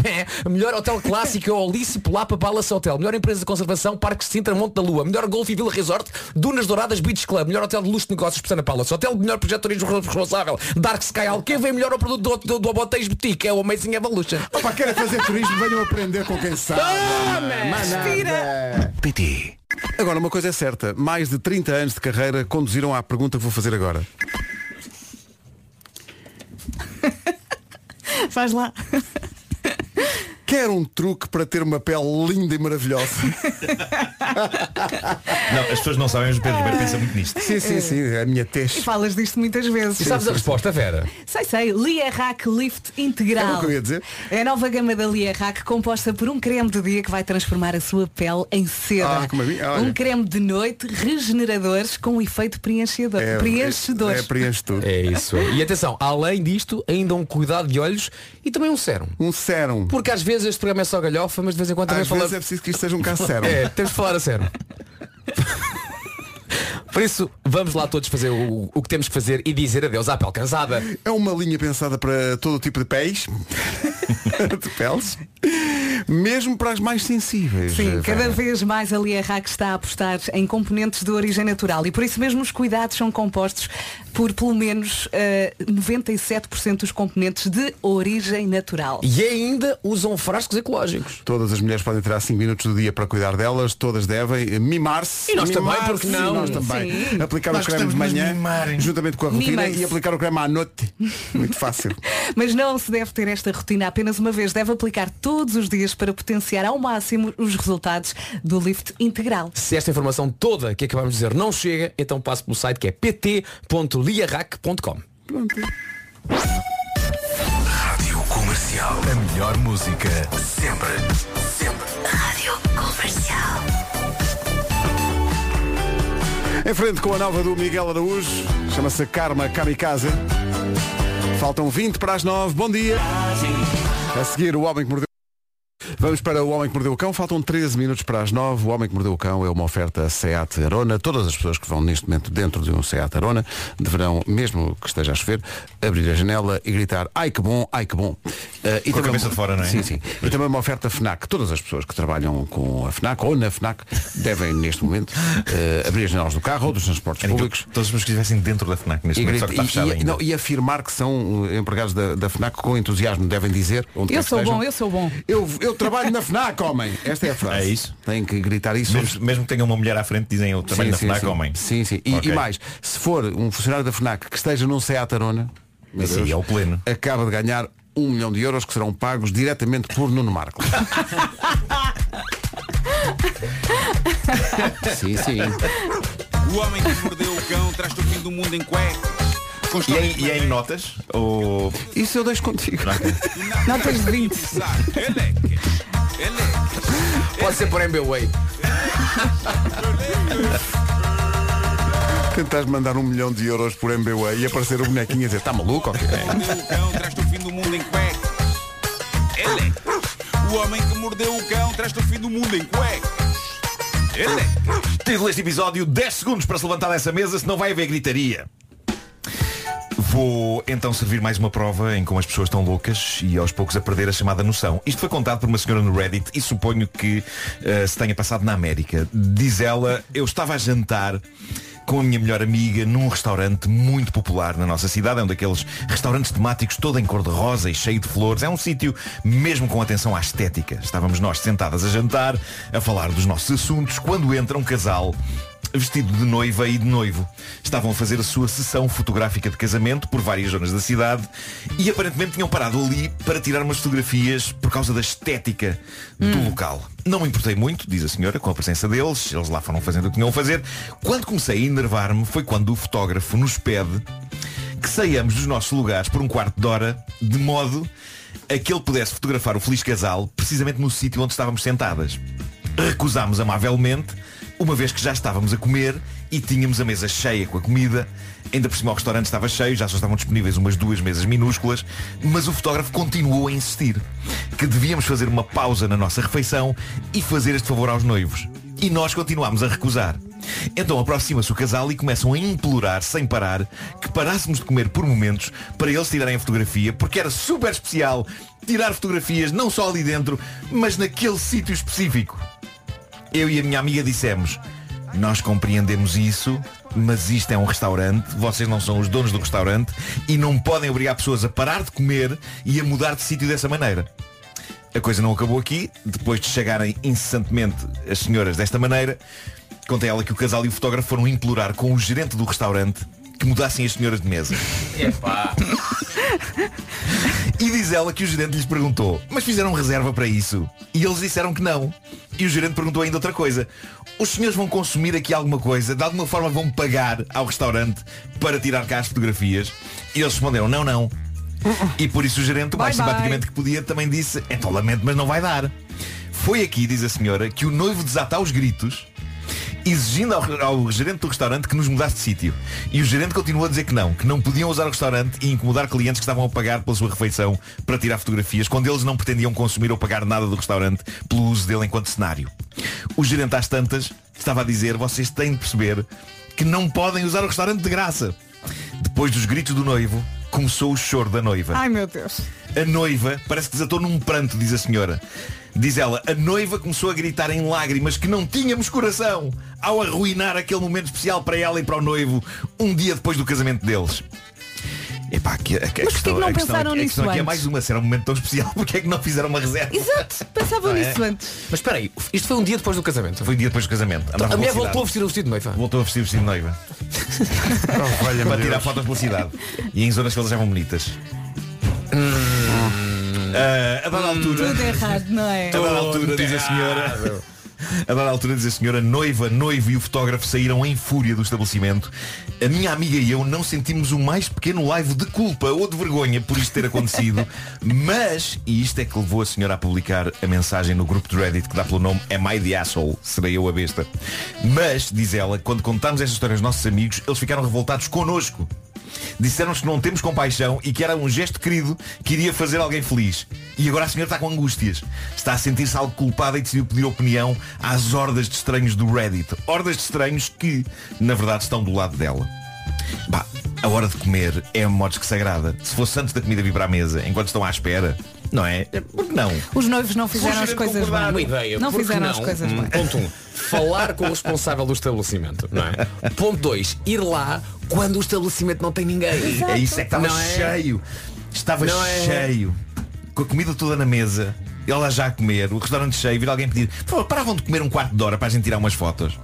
Melhor hotel clássico é o Alice Lapa Palace Hotel. Melhor empresa de conservação Parque Sintra Monte da Lua. Melhor Golf e Vila Resort Dunas Douradas Beach Club. Melhor hotel de luxo de negócios Pessana Palace. Hotel de melhor projeto de turismo responsável Dark Sky Al. Quem vem melhor ao produto do, do, do Abotéis Boutique é o Amazing Evolution. Opa, querem fazer turismo, venham aprender com quem sabe. Nada. PT. Agora, uma coisa é certa. Mais de 30 anos de carreira conduziram à pergunta que vou fazer agora. Faz lá. Quer um truque para ter uma pele linda e maravilhosa? Não, as pessoas não sabem, mas o Pedro Ribeiro pensa muito nisto. Sim, sim, sim. A minha E teste. falas disto muitas vezes. E sabes a resposta, Vera? Sei, sei. Lierac Lift Integral. É o que eu ia dizer. É a nova gama da Lierac composta por um creme de dia que vai transformar a sua pele em seda. Ah, como a minha, olha. um creme de noite regeneradores com um efeito preenchedor. É, preenchedor. É, preenche tudo. É isso. E atenção, além disto, ainda um cuidado de olhos e também um sérum. Um sérum. Porque às vezes este programa é só galhofa, mas de vez em quando também Às fala... vezes é preciso que isto seja um caso sérum. É, temos de falar a sério. Por isso, vamos lá todos fazer o, o que temos que fazer e dizer adeus à pele cansada. É uma linha pensada para todo tipo de pés, de peles, mesmo para as mais sensíveis. Sim, eh, cada vez mais a Lierac está a apostar em componentes de origem natural e por isso mesmo os cuidados são compostos por pelo menos eh, 97% dos componentes de origem natural. E ainda usam frascos ecológicos. Todas as mulheres podem tirar 5 minutos do dia para cuidar delas, todas devem eh, mimar-se. E nós também, Mimar-se, porque não? Nós também. Sim. Aplicar Nós o creme de manhã, juntamente com a rotina, e aplicar o creme à noite. Muito fácil. Mas não se deve ter esta rotina apenas uma vez, deve aplicar todos os dias para potenciar ao máximo os resultados do lift integral. Se esta informação toda que acabamos de dizer não chega, então passe pelo site que é pt.liarac.com. Rádio Comercial. A melhor música sempre. Sempre. Rádio Comercial. Em frente com a nova do Miguel Araújo, chama-se Karma Kamikaze. Faltam 20 para as 9. Bom dia. A seguir, o Homem que Mordeu. Vamos para o Homem que Mordeu o Cão. Faltam 13 minutos para as 9. O Homem que Mordeu o Cão é uma oferta Seat Arona. Todas as pessoas que vão neste momento dentro de um Seat Arona deverão, mesmo que esteja a chover, abrir a janela e gritar ai que bom, ai que bom. Uh, e Com a cabeça de fora, não é? Sim, sim. E também uma oferta FNAC. Todas as pessoas que trabalham com a FNAC ou na FNAC devem, neste momento, uh, abrir as janelas do carro ou dos transportes que públicos. Todas as pessoas que estivessem dentro da FNAC neste E, momento, só que está grita- fechado e- e- ainda. não, e afirmar que são uh, empregados da, da FNAC com entusiasmo devem dizer onde Eu sou estejam, bom, eu sou bom. Eu, eu trabalho na FNAC, homem. Esta é a frase. É isso? Tem que gritar isso. Mesmo, mesmo que tenha uma mulher à frente, dizem eu trabalho Sim, na sim, FNAC, sim. homem. Sim, sim. E, Ok. e mais, se for um funcionário da FNAC que esteja num Seat Arona, Sim, Deus, é o pleno. acaba de ganhar um milhão de euros que serão pagos diretamente por Nuno Marco. sim, sim. O homem que mordeu o cão traz-te o fim do mundo em cuecas. E histórias em, e em notas? Ou... Isso eu deixo contigo. Notas de 20. Eleque, eleque. Pode ser por MBWay. Tentas mandar um milhão de euros por MBWay e aparecer o bonequinho a dizer, está maluco? ok?" Mordeu o cão traz-te o fim do mundo em cuecas. Eleque. O homem que mordeu o cão traz-te o fim do mundo em cuecas. Eleque. Título deste episódio 10 segundos para se levantar dessa mesa, senão vai haver gritaria. Vou então servir mais uma prova em como as pessoas estão loucas e aos poucos a perder a chamada noção. Isto foi contado por uma senhora no Reddit e suponho que eh, se tenha passado na América. Diz ela, eu estava a jantar com a minha melhor amiga num restaurante muito popular na nossa cidade. É um daqueles restaurantes temáticos todo em cor-de-rosa e cheio de flores. É um sítio mesmo com atenção à estética. Estávamos nós sentadas a jantar, a falar dos nossos assuntos, quando entra um casal vestido de noiva e de noivo. Estavam a fazer a sua sessão fotográfica de casamento por várias zonas da cidade e aparentemente tinham parado ali para tirar umas fotografias por causa da estética do local. Não me importei muito, diz a senhora, com a presença deles. Eles lá foram fazendo o que tinham a fazer. Quando comecei a enervar-me foi quando o fotógrafo nos pede que saiamos dos nossos lugares por um quarto de hora de modo a que ele pudesse fotografar o feliz casal precisamente no sítio onde estávamos sentadas. Recusámos amavelmente, uma vez que já estávamos a comer e tínhamos a mesa cheia com a comida. Ainda por cima o restaurante estava cheio, já só estavam disponíveis umas duas mesas minúsculas, mas o fotógrafo continuou a insistir que devíamos fazer uma pausa na nossa refeição e fazer este favor aos noivos. E nós continuámos a recusar. Então aproxima-se o casal e começam a implorar, sem parar, que parássemos de comer por momentos para eles tirarem a fotografia, porque era super especial tirar fotografias não só ali dentro, mas naquele sítio específico. Eu e a minha amiga dissemos, nós compreendemos isso, mas isto é um restaurante, vocês não são os donos do restaurante e não podem obrigar pessoas a parar de comer e a mudar de sítio dessa maneira. A coisa não acabou aqui, depois de chegarem incessantemente as senhoras desta maneira, conta ela que o casal e o fotógrafo foram implorar com o gerente do restaurante que mudassem as senhoras de mesa. Epá. E diz ela que o gerente lhes perguntou, mas fizeram reserva para isso? E eles disseram que não. E o gerente perguntou ainda outra coisa. Os senhores vão consumir aqui alguma coisa? De alguma forma vão pagar ao restaurante para tirar cá as fotografias? E eles responderam, não, não. E por isso o gerente, o mais Bye, bye. simpaticamente que podia, também disse, então lamento, mas não vai dar. Foi aqui, diz a senhora, que o noivo desata aos gritos exigindo ao, ao gerente do restaurante que nos mudasse de sítio. E o gerente continuou a dizer que não, que não podiam usar o restaurante e incomodar clientes que estavam a pagar pela sua refeição para tirar fotografias, quando eles não pretendiam consumir ou pagar nada do restaurante pelo uso dele enquanto cenário. O gerente às tantas estava a dizer, vocês têm de perceber que não podem usar o restaurante de graça. Depois dos gritos do noivo, começou o choro da noiva. Ai meu Deus. A noiva parece que desatou num pranto, diz a senhora. Diz ela, a noiva começou a gritar em lágrimas que não tínhamos coração ao arruinar aquele momento especial para ela e para o noivo um dia depois do casamento deles. Epá, aqui, a, a Mas porquê questão, que não a questão pensaram aqui, a nisso questão aqui é antes? mais uma, se era um momento tão especial, porque é que não fizeram uma reserva? Exato, pensavam Não é? nisso antes. Mas espera aí, isto foi um dia depois do casamento. Foi um dia depois do casamento. A mulher voltou a vestir o vestido de noiva. Voltou a vestir o vestido de noiva. Oh, para Deus. tirar fotos pela cidade. E em zonas que eles achavam bonitas. Ah, a dada altura. Tudo errado, não é? A dada altura, diz a senhora. A dada altura, diz a senhora, noiva, noivo e o fotógrafo saíram em fúria do estabelecimento. A minha amiga e eu não sentimos o mais pequeno live de culpa ou de vergonha por isto ter acontecido. Mas, e isto é que levou a senhora a publicar a mensagem no grupo de Reddit que dá pelo nome Am I the Asshole? Serei eu a besta. Mas, diz ela, quando contámos esta história aos nossos amigos, eles ficaram revoltados connosco. Disseram-nos que não temos compaixão e que era um gesto querido que iria fazer alguém feliz. E agora a senhora está com angústias. Está a sentir-se algo culpada e decidiu pedir opinião às hordas de estranhos do Reddit. Hordas de estranhos que, na verdade, estão do lado dela. Pá, a hora de comer é a modos que sagrada. Se fosse antes da comida vir para a mesa, enquanto estão à espera, não é? Por que não? Os noivos não fizeram as coisas bem. Uma ideia. Não fizeram as não? coisas Hum, bem. Ponto 1. Um, falar com o responsável do estabelecimento, não é? Ponto 2. Ir lá quando o estabelecimento não tem ninguém. É isso, é que estava Não é? cheio. Estava Não é? cheio. Com a comida toda na mesa. Ela já a comer, o restaurante cheio, vir alguém pedir. Por favor, paravam de comer um quarto de hora para a gente tirar umas fotos.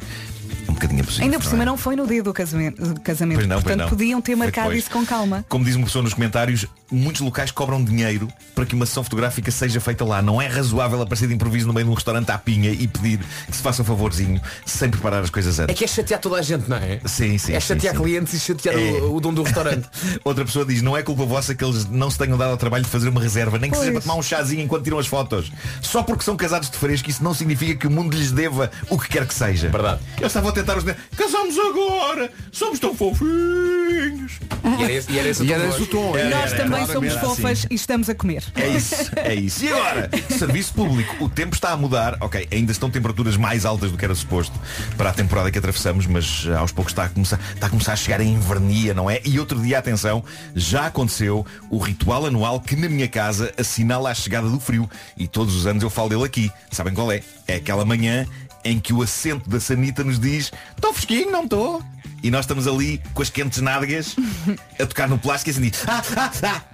É bocadinho possível. Ainda por cima é? não foi no dia do casamento. Pois não, pois portanto não. podiam ter marcado depois. isso com calma. Como diz uma pessoa nos comentários, muitos locais cobram dinheiro para que uma sessão fotográfica seja feita lá. Não é razoável aparecer de improviso no meio de um restaurante à pinha e pedir que se faça um favorzinho sem preparar as coisas É antes. que é chatear toda a gente, não é? Sim, sim. É sim, chatear sim. clientes e chatear É. o, o dono do restaurante. Outra pessoa diz, não é culpa vossa que eles não se tenham dado ao trabalho de fazer uma reserva, nem que seja para Pois. tomar um chazinho enquanto tiram as fotos. Só porque são casados de fresco, isso não significa que o mundo lhes deva o que quer que seja. Verdade. Eles estavam a tentar os Casamos agora! Somos tão fofinhos! E era esse, e era esse o E tom era esse o tom. É, Nós é, também somos era fofas assim. e estamos a comer. É isso, é isso. E agora, serviço público. O tempo está a mudar. Ok, ainda estão temperaturas mais altas do que era suposto para a temporada que atravessamos, mas aos poucos está a começar, está a, começar a chegar a invernia, não é? E outro dia, atenção, já aconteceu o ritual anual que na minha casa assinala a chegada do frio. E todos os anos eu falo dele aqui. Sabem qual é? É aquela manhã em que o assento da Sanita nos diz estou fresquinho, não estou? E nós estamos ali com as quentes nádegas a tocar no plástico e assim diz, ah, ah, ah.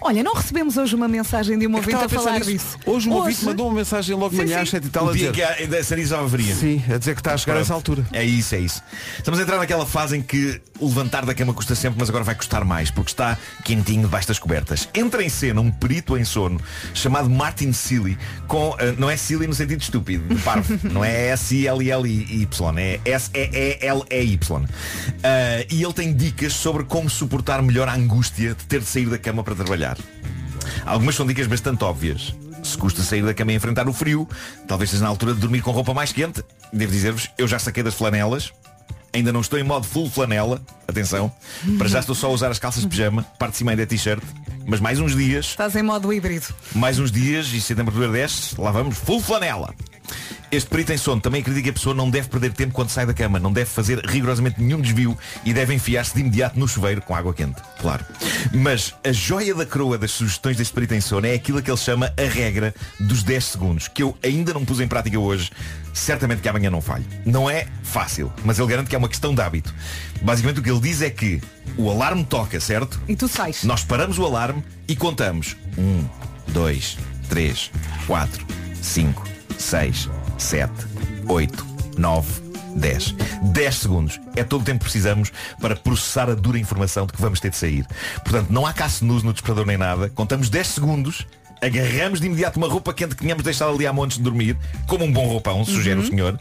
Olha, não recebemos hoje uma mensagem de um ouvinte a a falar nisso. disso. Hoje um ouvinte mandou uma mensagem logo de manhã às 7 e tal a o dia dizer. que a, a fria. Sim, a dizer que está a chegar a essa altura. É isso, é isso. Estamos a entrar naquela fase em que o levantar da cama custa sempre, mas agora vai custar mais, porque está quentinho debaixo das cobertas. Entra em cena um perito em sono chamado Martin Sealy, com, eh, não é Sealy no sentido estúpido, de parvo, não é S-I-L-L-Y, é S-E-E-L-E-Y. Ah, e ele tem dicas sobre como suportar melhor a angústia de ter de sair da cama para trabalhar. Algumas são dicas bastante óbvias. Se custa sair da cama e enfrentar o frio, talvez esteja na altura de dormir com roupa mais quente. Devo dizer-vos, eu já saquei das flanelas. Ainda não estou em modo full flanela. Atenção. Para já estou só a usar as calças de pijama, parte de cima ainda é t-shirt. Mas mais uns dias, Estás em modo híbrido. mais uns dias, e se a temperatura desce, lá vamos, full flanela. Este perito em sono também acredita que a pessoa não deve perder tempo quando sai da cama, não deve fazer rigorosamente nenhum desvio e deve enfiar-se de imediato no chuveiro com água quente, claro. Mas a joia da coroa das sugestões deste perito em sono é aquilo que ele chama a regra dos 10 segundos, que eu ainda não pus em prática hoje, certamente que amanhã não falho. Não é fácil, mas ele garante que é uma questão de hábito. Basicamente o que ele diz é que o alarme toca, certo? E tu sais. Nós paramos o alarme e contamos. 1, 2, 3, 4, 5, 6, 7, 8, 9, 10. 10 segundos. É todo o tempo que precisamos para processar a dura informação de que vamos ter de sair. Portanto, não há caça-nus no despertador nem nada. Contamos 10 segundos. Agarramos de imediato uma roupa quente que tínhamos deixado ali há montes de dormir, como um bom roupão, sugere o senhor,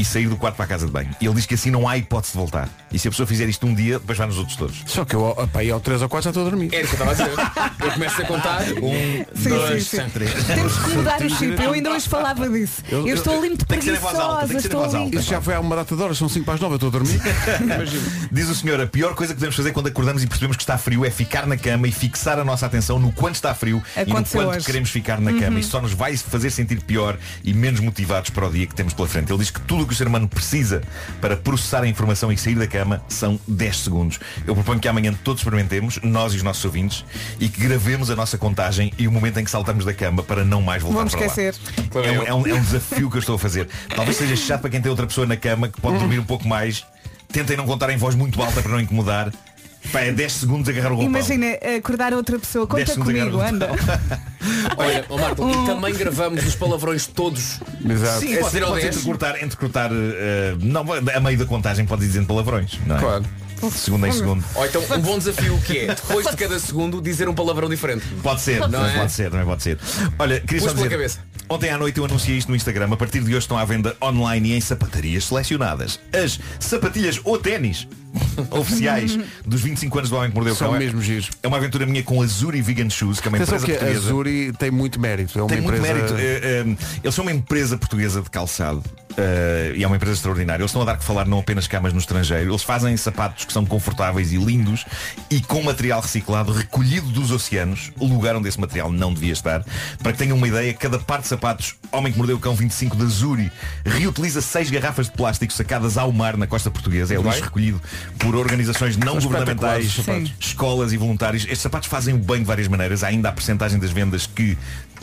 e sair do quarto para a casa de banho. E ele diz que assim não há hipótese de voltar. E se a pessoa fizer isto um dia, depois vai nos outros todos. Só que eu opa, aí ao 3 ou 4 já estou a dormir. Era o que eu estava a dizer. Eu começo a contar. Um, Sim, dois, sim, sim. três. Temos que mudar o chip. Eu ainda hoje falava disso. Eu, Eu- estou ali muito Tem que ser em voz alta, tem preguiçosa. que ser em Estou alta. Isso já foi há uma data de horas, são 5 para as 9, eu estou a dormir. Diz o senhor, a pior coisa que devemos fazer quando acordamos e percebemos que está frio é ficar na cama e fixar a nossa atenção no quanto está frio e no Aconteceu quanto hoje. queremos ficar na cama. Isso só nos vai fazer sentir pior e menos motivados para o dia que temos pela frente. Ele diz que tudo que o ser humano precisa para processar a informação e sair da cama são 10 segundos. Eu proponho que amanhã todos experimentemos, nós e os nossos ouvintes, e que gravemos a nossa contagem e o momento em que saltamos da cama para não mais voltar Vamos para lá. esquecer. É um, é um- é um desafio que eu estou a fazer. Talvez seja chato para quem tem outra pessoa na cama que pode dormir um pouco mais. Tentem não contar em voz muito alta para não incomodar. Pá, é 10 segundos agarrar o roupão. Imagina acordar outra pessoa. 10 Conta comigo, o anda. Olha, ó Marco, e também gravamos os palavrões todos. Exato. Sim, É pode, ao pode 10. entrecortar, entrecortar eh, não, a meio da contagem pode ir dizendo palavrões. Não é? Claro. De segundo em segundo. Ou então um bom desafio que é, depois de cada segundo, dizer um palavrão diferente. Pode ser, Não é? pode ser, também pode ser. Olha, queria só Pus dizer, cabeça. ontem à noite eu anunciei isto no Instagram. A partir de hoje estão à venda online e em sapatarias selecionadas. As sapatilhas ou ténis oficiais dos 25 anos do Homem que Mordeu o São. É- mesmo giros. É uma aventura minha com a Zuri Vegan Shoes, que é uma Atenção empresa que portuguesa. Zuri tem muito mérito. É uma Tem muito empresa... mérito. Eh, eh, eles são uma empresa portuguesa de calçado eh, e é uma empresa extraordinária. Eles estão a dar que falar não apenas camas no estrangeiro. Eles fazem sapatos que são confortáveis e lindos e com material reciclado recolhido dos oceanos, o lugar onde esse material não devia estar. Para que tenham uma ideia, cada par de sapatos Homem que Mordeu o Cão 25 da Zuri reutiliza seis garrafas de plástico sacadas ao mar na costa portuguesa. É lixo recolhido por organizações não São governamentais, escolas e voluntários. Estes sapatos fazem o bem de várias maneiras. Há ainda a percentagem das vendas que,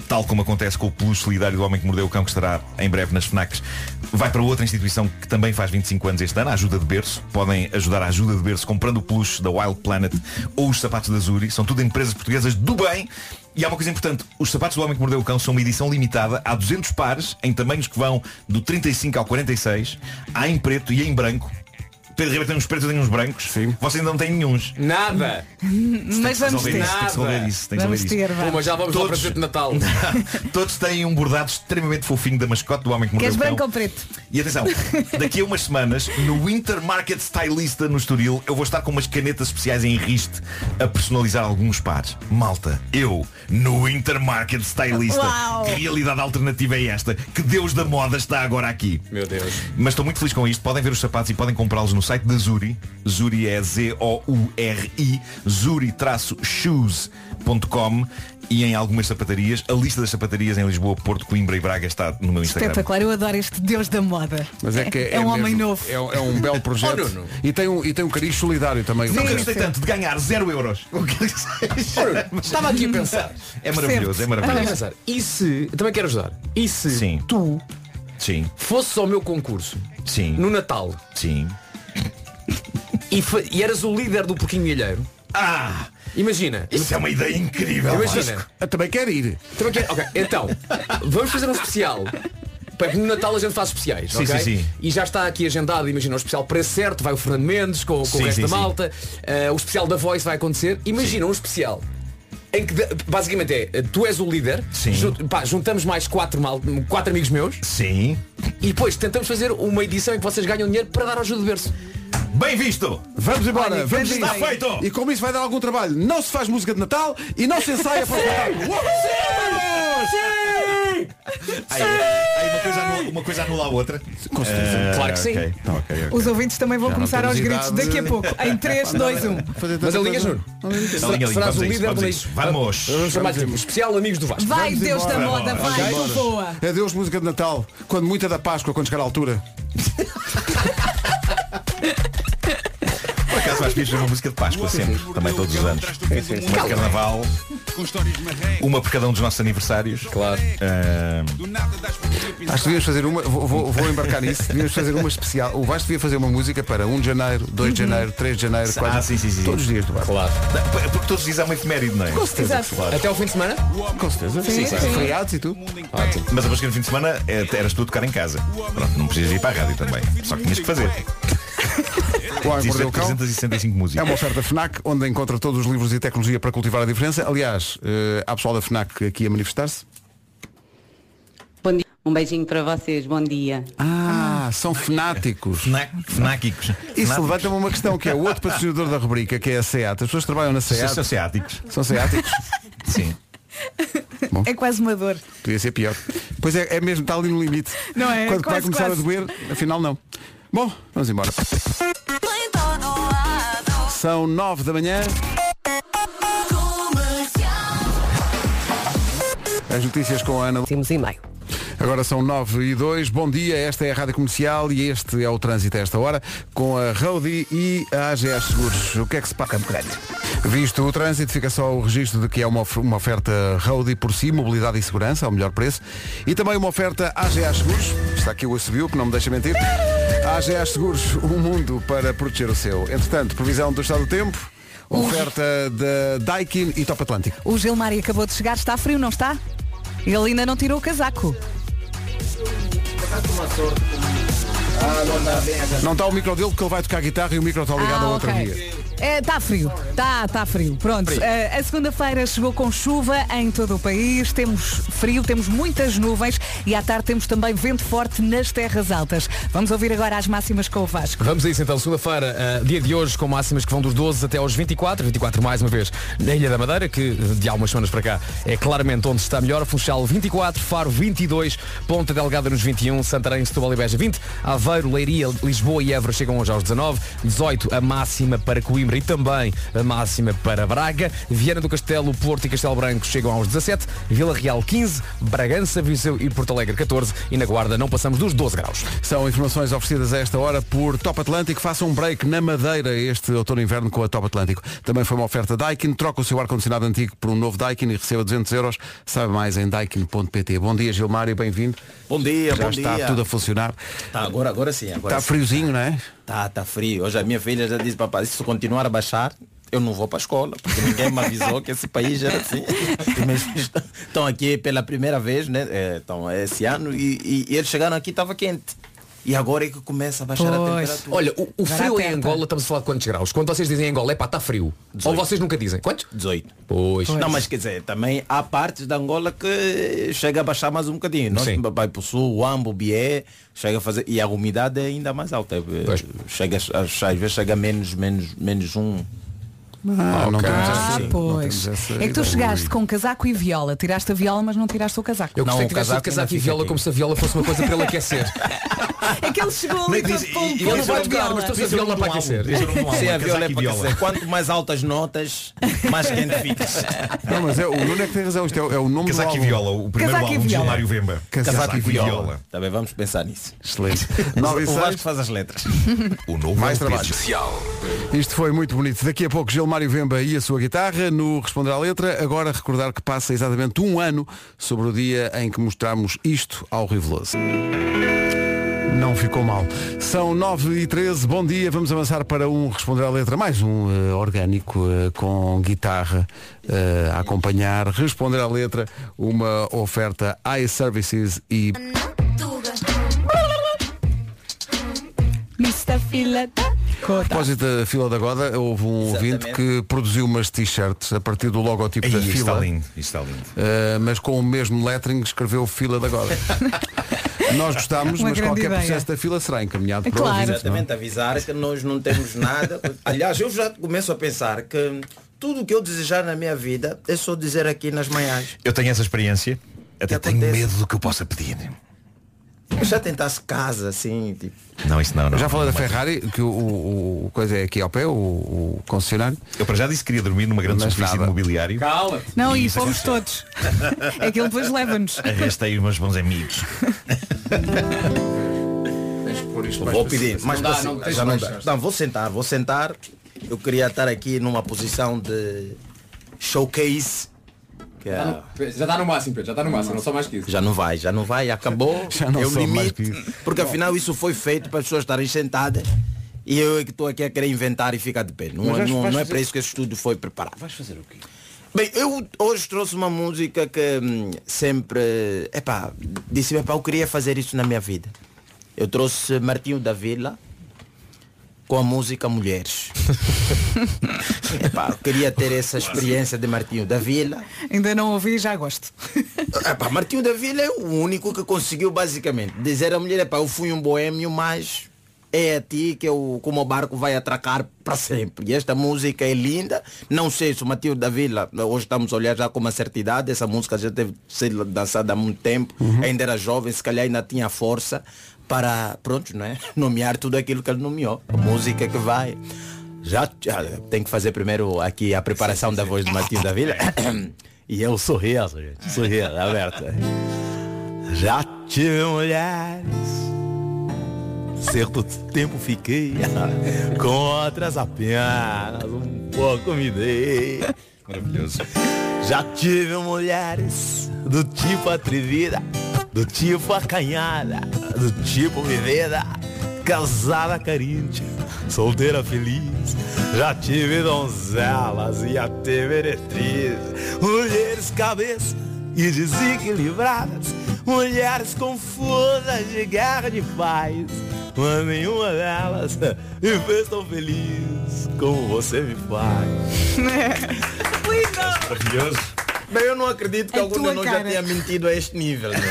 tal como acontece com o peluche solidário do Homem que Mordeu o Cão, que estará em breve nas FNACs, vai para outra instituição que também faz 25 anos este ano, a Ajuda de Berço. Podem ajudar a Ajuda de Berço comprando o peluche da Wild Planet ou os sapatos da Zuri. São tudo empresas portuguesas do bem. E há uma coisa importante, os sapatos do Homem que Mordeu o Cão são uma edição limitada. Há 200 pares, em tamanhos que vão do 35 ao 46. Há em preto e em branco. Pedro Ribeiro tem uns pretos e tem uns brancos. Sim. Vocês ainda não têm nenhuns. Nada. Mas vamos ter. isso, tem que Nada. isso. Tem que Vamos isso. ter, Pô, mas já vamos ao Todos- presente de Natal. Todos têm um bordado extremamente fofinho da mascote do Homem que Mordeu Queres o Cão. branco ou preto? E atenção, daqui a umas semanas, no Winter Market Stylista no Estoril, eu vou estar com umas canetas especiais em riste a personalizar alguns pares. Malta, eu, no Winter Market Stylista. Uau! Que realidade alternativa é esta? Que Deus da moda está agora aqui. Meu Deus. Mas estou muito feliz com isto. Podem ver os sapatos e podem comprá-los no site da Zuri. Zuri é Z-O-U-R-I. Zuri-shoes.com e em algumas sapatarias. A lista das sapatarias em Lisboa, Porto, Coimbra e Braga está no meu Instagram. Espetacular, eu adoro este Deus da moda. Mas é que é, é um homem novo. É, é um belo projeto. Oh, e, tem um, e tem um cariz solidário também. Sim, gostei tanto de ganhar 0 euros. O que seja. Estava aqui a pensar. É maravilhoso, é Estava a maravilhoso. pensar. E se, também quero ajudar. E se Sim. tu Sim, fosses ao meu concurso sim, no Natal sim. E, e eras o líder do Porquinho Milheiro, Ah! imagina. Isso é uma ideia incrível. Imagina. Eu também quero ir. Também quero- ok, então, vamos fazer um especial. No Natal a gente faz especiais, Sim, ok? sim, sim. E já está aqui agendado, imagina, o especial preço certo, vai o Fernando Mendes com, com o Sim, resto sim, da malta, eh, o especial da Voice vai acontecer. Imagina um especial em que basicamente é, eh, tu és o líder, Sim. jun- pá, juntamos mais quatro, mal, quatro amigos meus Sim. e depois tentamos fazer uma edição em que vocês ganham dinheiro para dar ajuda de berço. Bem visto! Vamos embora. Olha, vamos a Está feito! E como isso vai dar algum trabalho, não se faz música de Natal e não se ensaia para o espetáculo. Vamos! Ai, ai, uma, coisa anula, uma coisa anula a outra. Ah, Claro que sim. ok, ok, ok. Os ouvintes também vão Já não começar temos aos gritos idade. daqui a pouco. Em 3, 2, 1. Fazer Mas alinhas, coisa. Nuno? Não, linha, linha, Serás vamos o a isso, líder vamos do a isso. Vamos. Vamos especial Amigos do Vasco. Vai, Vamos Deus da embora. moda, Vamos vai, embora. povoa. Adeus música de Natal. Quando muita da Páscoa, quando chegar à altura. Por acaso vais pedir uma música de Páscoa sempre, também todos os anos. Uma de Carnaval, uma por cada um dos nossos aniversários. Claro. Do. Acho que devíamos fazer uma, vou, vou- vou embarcar nisso, devíamos fazer uma especial. O Vasco devia fazer uma música para 1 de janeiro, 2 de janeiro, 3 de janeiro, 4 Ah, sim, sim, sim. Todos os dias do Vasco. Claro. porque todos os dias há uma efeméride, não é? Com certeza. Exato. Claro. Até ao fim de semana? Com certeza. Sim, sim. Feriados e tu? Ótimo. Mas a música no fim de semana eh, eras tu a tocar em casa. Pronto, não precisas ir para a rádio também. Só que tinhas que fazer. O Homem Mordeu de o Cão 365 É músicas. uma oferta FNAC, onde encontra todos os livros e tecnologia para cultivar a diferença. Aliás, eh, há pessoal da FNAC aqui a manifestar-se. Bom dia. Um beijinho para vocês, bom dia. Ah, são fanáticos. Fnáquicos. Isso levanta-me uma questão, que é o outro patrocinador da rubrica, que é a SEAT. As pessoas que trabalham na São SEAT. ciáticos. São SEATicos. Sim. É quase uma dor. Podia ser pior. Pois é, é mesmo, está ali no limite. Não é? Quando vai Quase, começar quase. a doer, afinal não. Bom, vamos embora. São nove da manhã. As notícias com a Ana. Temos e meio. Agora são 9 e 2. Bom dia, esta é a Rádio Comercial e este é o trânsito a esta hora com a Roadie e a AGS Seguros. O que é que se passa? Campo Grande. Visto o trânsito, fica só o registro de que é uma, of- uma oferta Roadie por si, mobilidade e segurança, ao melhor preço. E também uma oferta AGS Seguros. Está aqui o Assobio, que não me deixa mentir. AGS Seguros, um mundo para proteger o seu. Entretanto, previsão do estado do tempo. Oferta da Daikin e Top Atlântico. O Gilmari acabou de chegar, está frio, não está? Ele ainda não tirou o casaco. Não está o micro dele porque ele vai tocar guitarra e o micro está ligado a outra ok. via. Está frio, está tá frio. Pronto, eh, a segunda-feira chegou com chuva em todo o país, temos frio, temos muitas nuvens e à tarde temos também vento forte nas terras altas. Vamos ouvir agora as máximas com o Vasco. Vamos a isso então, segunda-feira, eh, dia de hoje, com máximas que vão dos 12 até aos 24, 24 mais uma vez na Ilha da Madeira, que de algumas semanas para cá é claramente onde está melhor, Funchal 24, Faro 22, Ponta Delgada nos 21, Santarém, Setúbal e Beja 20, Aveiro, Leiria, Lisboa e Évora chegam hoje aos 19, 18 a máxima para Coimbra e também a máxima para Braga, Viana do Castelo, Porto e Castelo Branco chegam aos 17, Vila Real 15, Bragança, Viseu e Porto Alegre 14 e na Guarda não passamos dos 12 graus. São informações oferecidas a esta hora por Top Atlântico. Faça um break na Madeira este outono e inverno com a Top Atlântico. Também foi uma oferta Daikin. Troca o seu ar-condicionado antigo por um novo Daikin e receba 200 euros. Sabe mais em daikin.pt. Bom dia, Gilmário. Bem-vindo. Bom dia, Já bom está dia. tudo a funcionar. Tá, agora, agora sim. Agora Está sim. friozinho, não é? Tá, tá frio. Hoje a minha filha já disse, papai, se continuar a baixar, eu não vou para a escola, porque ninguém me avisou que esse país era assim. Estão aqui pela primeira vez, né? é, Estão esse ano e, e- e eles chegaram aqui estava quente. E agora é que começa a baixar a Pois. temperatura. Olha, o, o frio em. Angola, estamos a falar de quantos graus? Quando vocês dizem em Angola, é pá, está frio. Ou 18. vocês nunca dizem. Quantos? 18. Pois. Não, mas quer dizer, também há partes da Angola que chega a baixar mais um bocadinho. Nós Sim. vai para o sul, o Ambo, o Bié, chega a fazer. E a umidade é ainda mais alta. Pois. Chega, a- às vezes chega a menos, menos, menos um. Ah, não ok. temos Ah, pois. É que tu chegaste com casaco e viola. Tiraste a viola, mas não tiraste o casaco. Eu gostei Não, que o tivesse casaco casaco e viola fica como se a viola fosse uma coisa para ele aquecer. É que ele chegou ali todo e- e- Ele não vai tocar, mas trouxe a é viola para aquecer. é a viola é e para aquecer. Quanto mais altas notas, mais quente ficas. Não, mas é, o Nuno é que tem razão. Isto é, é o nome Casaco do e álbum. viola, o primeiro Casaco e álbum de. Gilmário Vemba. Casaco e viola. Também vamos pensar nisso. Excelente. O 9 e Vasco 6. faz as letras. O novo Mais trabalho. especial. Isto foi muito bonito. Daqui a pouco Gilmário Vemba e a sua guitarra no Responder à Letra. Agora recordar que passa exatamente um ano sobre o dia em que mostramos isto ao Riveloso. Não ficou mal. São 9 e 13 bom dia. Vamos avançar para um Responder à Letra, mais um eh, orgânico eh, com guitarra eh, a acompanhar. Responder à Letra, uma oferta iServices e Mr. Fila da A propósito da fila da Goda, houve um ouvinte que produziu umas t-shirts a partir do logotipo Aí, da fila. está lindo, isto está lindo. Uh, mas com o mesmo lettering escreveu fila da Goda. Nós gostámos, Uma mas grande qualquer ideia. processo da fila será encaminhado para Claro. não é? Exatamente, avisar que nós não temos nada. Aliás, eu já começo a pensar que tudo o que eu desejar na minha vida é só dizer aqui nas manhãs. Eu tenho essa experiência. Até tenho medo do que eu possa pedir. Eu já tentasse casa, assim, tipo. Não, isso não, não. Já falei da. Ferrari, que o, o- o coisa é aqui ao pé, o, o concessionário. Eu para já disse que queria dormir numa grande Mas superfície nada. de mobiliário. Cala. Não, e isso fomos aconteceu. todos. É que ele depois leva-nos. Arrastei os meus bons amigos. Vou pedir, mas Não dá, para não, já não dá. Não, vou sentar, vou sentar. Eu queria estar aqui numa posição de showcase. É- Já está no máximo, Pedro, já está no máximo, não só mais que isso. Já não vai, já não vai, acabou. Já não é o limite. que Porque afinal isso foi feito para as pessoas estarem sentadas. E eu é que estou aqui a querer inventar e ficar de pé. Não, não, não é fazer- para isso que esse estudo foi preparado. Vais fazer o quê? Bem, eu hoje trouxe uma música que hum, sempre. Epá, disse, epá, eu queria fazer isso na minha vida. Eu trouxe Martinho da Vila com a música Mulheres. epá, eu queria ter essa experiência de Martinho da Vila. Ainda não ouvi e já gosto. Epá, Martinho da Vila é o único que conseguiu basicamente dizer à mulher, epá, eu fui um boêmio, mas é a ti que eu, como o barco vai atracar para sempre. E esta música é linda. Não sei se o Martinho da Vila, hoje estamos a olhar já com uma certa idade, essa música já deve ser dançada há muito tempo, ainda era jovem, se calhar ainda tinha força para, pronto, não é? Nomear tudo aquilo que ele nomeou. A música que vai. Já, já tem que fazer primeiro aqui a preparação da voz do Martinho da Vila. e eu sorriso, gente. Sorriso, aberto. Já tive mulheres. Certo tempo fiquei com outras apenas um pouco me dei. Maravilhoso. Já tive mulheres do tipo atrevida, do tipo acanhada, do tipo vivida, casada carente, solteira feliz. Já tive donzelas e até meretrizes, mulheres cabeça e desequilibradas, mulheres confusas de guerra de paz. Mas nenhuma delas me fez tão feliz como você me faz. Maravilhoso. Bem, eu não acredito que É algum de nós já tenha mentido a este nível, não é?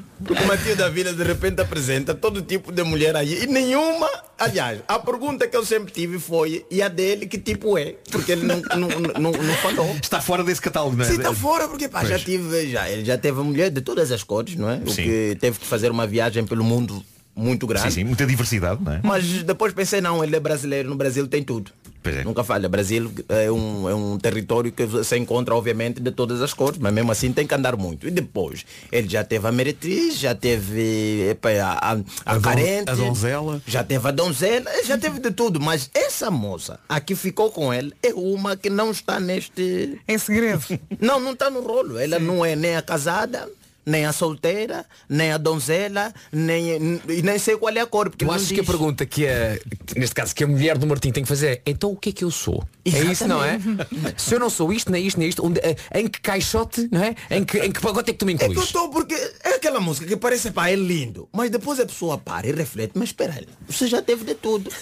Porque o Matheus da Vila de repente apresenta todo tipo de mulher aí e nenhuma, aliás, a pergunta que eu sempre tive foi e a dele que tipo é? Porque ele não, não, não, não falou. Está fora desse catálogo, não é? Sim, está fora, porque pá, já tive, já, ele já teve mulher de todas as cores, não é? O Sim. que teve que fazer uma viagem pelo mundo muito grande. Sim, sim, muita diversidade, não é? Mas depois pensei, não, ele é brasileiro, no Brasil tem tudo. Pois é. Nunca falha. Brasil é um, é um território que você encontra, obviamente, de todas as cores, mas mesmo assim tem que andar muito. E depois, ele já teve a meretriz, já teve epa, a, a, a, A don- carente, a donzela. já teve a donzela, já teve de tudo. Mas essa moça, a que ficou com ele, é uma que não está neste... É segredo. Não, não está no rolo. Ela não é nem a casada, nem a solteira, nem a donzela, nem, nem sei qual é a cor. Porque Tu não achas que a pergunta que a, que neste caso, que a mulher do Martim tem que fazer é então o que é que eu sou? É isso, não é? Se eu não sou isto, nem isto, nem isto, onde, eh, em que caixote, não é? Em que, em que pagote é que tu me É que eu incluís? estou porque é aquela música que parece pá, é lindo, mas depois a pessoa para e reflete, mas espera aí, você já teve de tudo.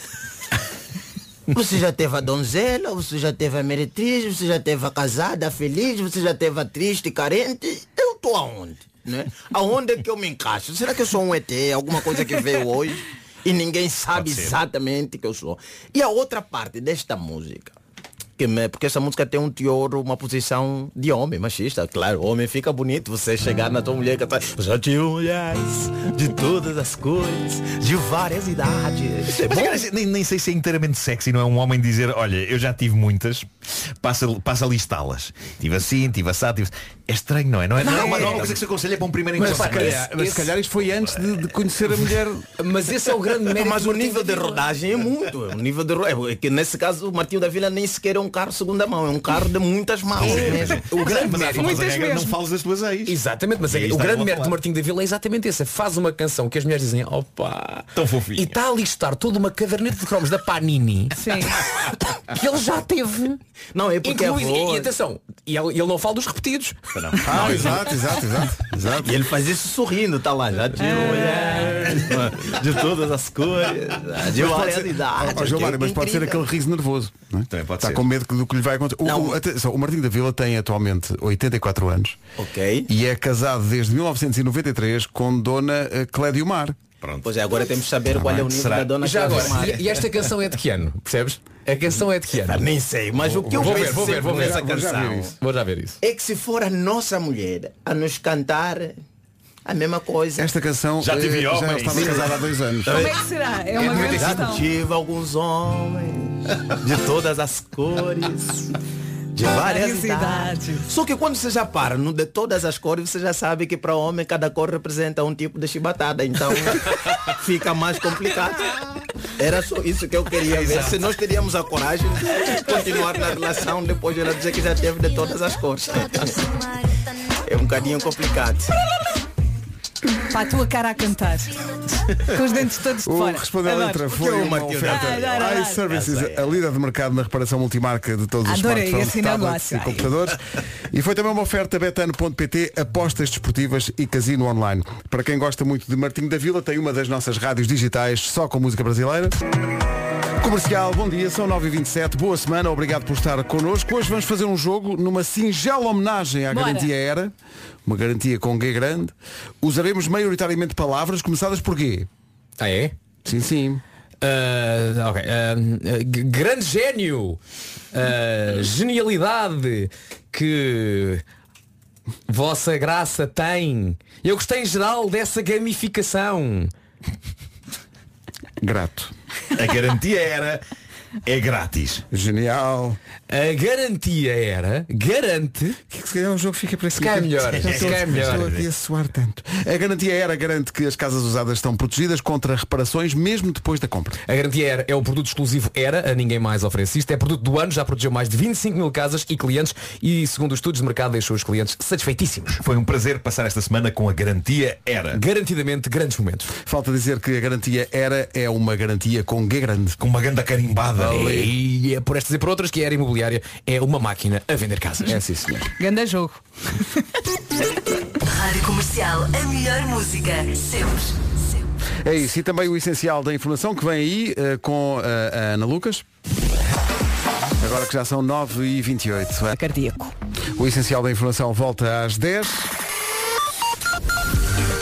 Você já teve a donzela, você já teve a meretriz, você já teve a casada, a feliz, você já teve a triste, carente. Eu estou aonde? Né? Aonde é que eu me encaixo? Será que eu sou um ET, alguma coisa que veio hoje e ninguém sabe exatamente que eu sou? E a outra parte desta música, que me- porque essa música tem um teor, uma posição de homem, machista. Claro, homem fica bonito você chegar na tua mulher e cantar. Já tive mulheres de todas as cores, de várias idades. É Mas, cara, nem, nem sei se é inteiramente sexy, não é um homem dizer, olha, eu já tive muitas, passa, passa a listá-las. Tive assim, tive assado, tive... É estranho, não é? Não é, não, é uma, não é uma coisa que se aconselha para um primeiro Mas, encontro. se calhar, mas se calhar isto foi antes de, de conhecer a mulher. Mas esse é o grande mérito. Mas do o Martim nível de rodagem é muito. O nível de é que nesse caso o Martinho da Vila nem sequer é um carro segunda mão, é um carro de muitas mãos mesmo. O grande Mas há a mérito. regra, não fales das tuas ex. Exatamente, mas é, o está grande mérito do. Martim da Vila é exatamente esse. Faz uma canção que as mulheres dizem, opa. Tão fofinho. E está a listar toda uma caderneta de cromos da Panini Sim. que ele já teve. Não, é porque a Incluído, e, e atenção, e ele, ele não fala dos repetidos. Ah, exato, exato, exato. exato. E ele faz isso sorrindo, tá lá. Já tive mulher de todas as cores, de. Ó, João Mário, mas É pode ser aquele riso nervoso. não é? Também pode Está ser. Medo do que lhe vai acontecer. O, Não. o, atenção, o Martim da Vila tem atualmente 84 anos Ok. e é casado desde 1993 com Dona eh, Clédio Mar. Pronto. Pois é, agora temos que saber Tá qual é o nível Será- da dona E já agora, Cláudia e, e esta canção é de que ano? Percebes? A canção é de que ano? Nem sei, mas o que eu vou ver, vou ver, vou ver. Vou já canção ver isso. Vou já ver isso. é que se for a nossa mulher a nos cantar a mesma coisa. Esta canção Já tive eh, já homens. estava casada há dois anos. Como é que será? É uma grande Já tive alguns homens de todas as cores. De várias idades. idades. Só que quando você já para no de todas as cores, você já sabe que para homem cada cor representa um tipo de chibatada. Então fica mais complicado. Era só isso que eu queria ver. Se nós teríamos a coragem de continuar na relação depois de ela dizer que já teve de todas as cores. É um bocadinho complicado. Para a tua cara a cantar. Com os dentes todos de O fora. Responder à Adoro. letra foi o uma Matilde- oferta Adoro, adoro. iServices, a líder de mercado na reparação multimarca de todos os Adorei smartphones, esse tablets negócio. e computadores. E foi também uma oferta betano.pt, apostas desportivas e casino online. Para quem gosta muito de Martinho da Vila, tem uma das nossas rádios digitais só com música brasileira. Comercial, bom dia, são 9h27, boa semana, obrigado por estar connosco. Hoje vamos fazer um jogo numa singela homenagem à Bora. garantia ERA, uma garantia com G grande. Usaremos maioritariamente palavras começadas por G. Ah é? Sim, sim. Ah, ok. Ah, g- grande gênio. Ah, genialidade que vossa graça tem. Eu gostei em geral dessa gamificação. Grato. A garantia era é grátis. Genial. A garantia era, garante, Que se calhar o jogo fica para se calhar melhor, se estou- calhar Estou melhor. aqui a suar tanto. A garantia era garante que as casas usadas estão protegidas contra reparações mesmo depois da compra. A garantia era, é o produto exclusivo Era, a ninguém mais oferece isto. É produto do ano, já protegeu mais de 25 mil casas e clientes e, segundo os estudos de mercado, deixou os clientes satisfeitíssimos. Foi um prazer passar esta semana com a garantia era. Garantidamente, grandes momentos. Falta dizer que a garantia era é uma garantia com G grande. Com uma ganda carimbada. E é por estas e por outras que a Era Imobiliária é uma máquina a vender casas. É sim, senhor. Ganda jogo. Rádio Comercial, a melhor música, sempre. É isso. E também o essencial da informação que vem aí eh, com eh, a Ana Lucas. Agora que já são 9h28. Cardíaco. O essencial da informação volta às 10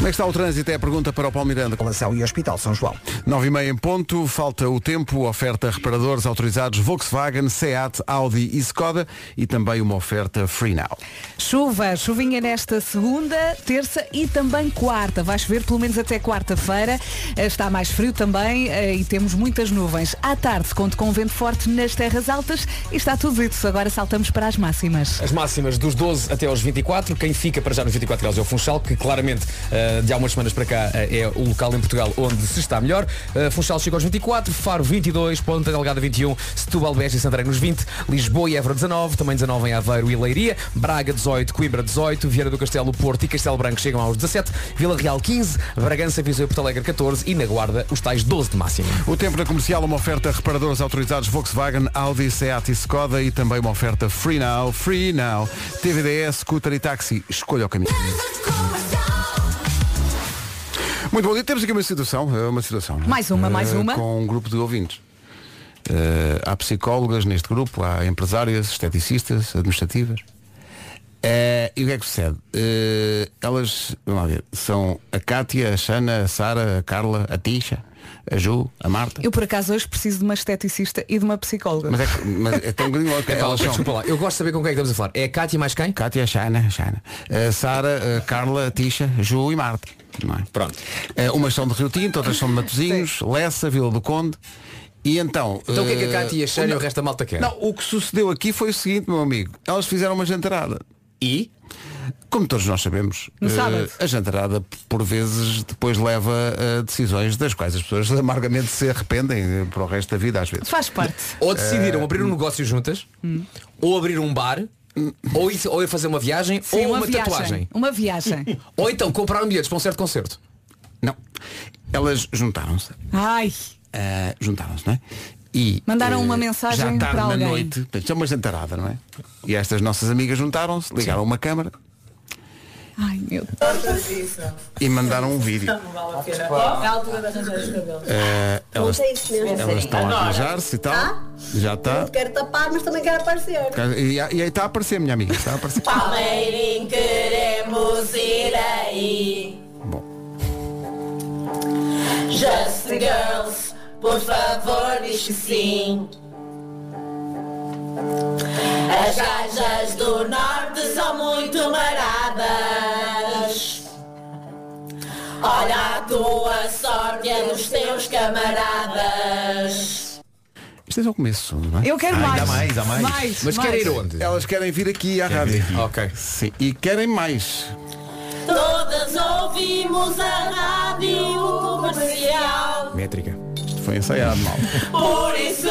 Como é que está o trânsito? É a pergunta para o Paulo Miranda. Relação e Hospital São João. 9 e meia em ponto, falta o tempo, oferta reparadores autorizados Volkswagen, Seat, Audi e Skoda e também uma oferta Free Now. Chuva, chuvinha nesta segunda, terça e também quarta. Vai chover pelo menos até quarta-feira. Eh, Está mais frio também eh, e temos muitas nuvens. À tarde, conto com vento forte nas terras altas e está tudo isso. Agora saltamos para as máximas. As máximas dos 12 até aos 24, quem fica para já nos 24 graus é o Funchal, que claramente eh, de há umas semanas para cá eh, é o local em Portugal onde se está melhor. Uh, Funchal chega aos 24, Faro 22, Ponta Delgada 21, Setúbal, Beja e Santarém nos 20, Lisboa e Évora 19, também 19 em Aveiro e Leiria, Braga 18, Coimbra 18, Vieira do Castelo, Porto e Castelo Branco chegam aos 17, Vila Real 15, Bragança, Viseu e Porto Alegre 14 e na Guarda os tais 12 de máximo. O tempo na comercial, uma oferta reparadores autorizados Volkswagen, Audi, Seat e Skoda e também uma oferta Free Now, Free Now, TVDS, scooter e táxi. Escolha o caminho. Muito bom dia, temos aqui uma situação, eh, uma situação. é? Mais uma, mais Eh, uma. Com um grupo de ouvintes. Eh, há psicólogas neste grupo, há empresárias, esteticistas, administrativas. Eh, e o que é que sucede? Eh, elas, vamos lá ver, são a Cátia, a Xana, a Sara, a Carla, a Tisha, a Ju, a Marta. Eu por acaso hoje preciso de uma esteticista e de uma psicóloga. Mas é, que- mas é tão gringo que É, elas são. desculpa lá, eu gosto de saber com quem é que estamos a falar. É a Cátia mais quem? Cátia, Xana, Xana. A Sara, Carla, Tisha, Ju e Marta. Não é? Pronto. Eh, umas são de Rio Tinto, outras são de Matosinhos, Lessa, Vila do Conde. E então. Então o que é que a eh, Cátia e a Xana e o resto da malta quer? Não, o que sucedeu aqui foi o seguinte, meu amigo. Elas fizeram uma jantarada. E? Como todos nós sabemos, eh, sábado. a jantarada por vezes depois leva a decisões das quais as pessoas amargamente se arrependem eh, para o resto da vida às vezes. Faz parte. Ou decidiram abrir um negócio juntas, ou abrir um bar, ou ir, ou ir fazer uma viagem, Sim, ou uma, viagem. tatuagem. Uma viagem. Ou então compraram bilhetes para um certo concerto. Não. Elas juntaram-se. Ai. eh, juntaram-se, não é? E, Mandaram eh, uma mensagem já tarde para na alguém. noite, portanto, é uma jantarada, não é? E estas nossas amigas juntaram-se, ligaram uma câmara Ai meu e mandaram um vídeo. É a altura de arranjar os cabelos. Eh, elas, elas estão a arranjar-se e tal. Já está. Quero tapar, mas também quero aparecer. E, e aí está a aparecer, minha amiga. Está a aparecer. Palmeirim, queremos ir aí. Just the girls, por favor, diz que sim. As gajas do norte são muito maradas. Olha a tua sorte é dos teus camaradas. Isto é só o começo, não é? Eu quero Ah, mais. ainda mais, há mais. Mais, Mas mais. quer ir onde? Elas querem vir aqui à Querem rádio. aqui. Ok. Sim. E querem mais. Todas ouvimos a rádio comercial. Métrica. Foi ensaiado mal. Por isso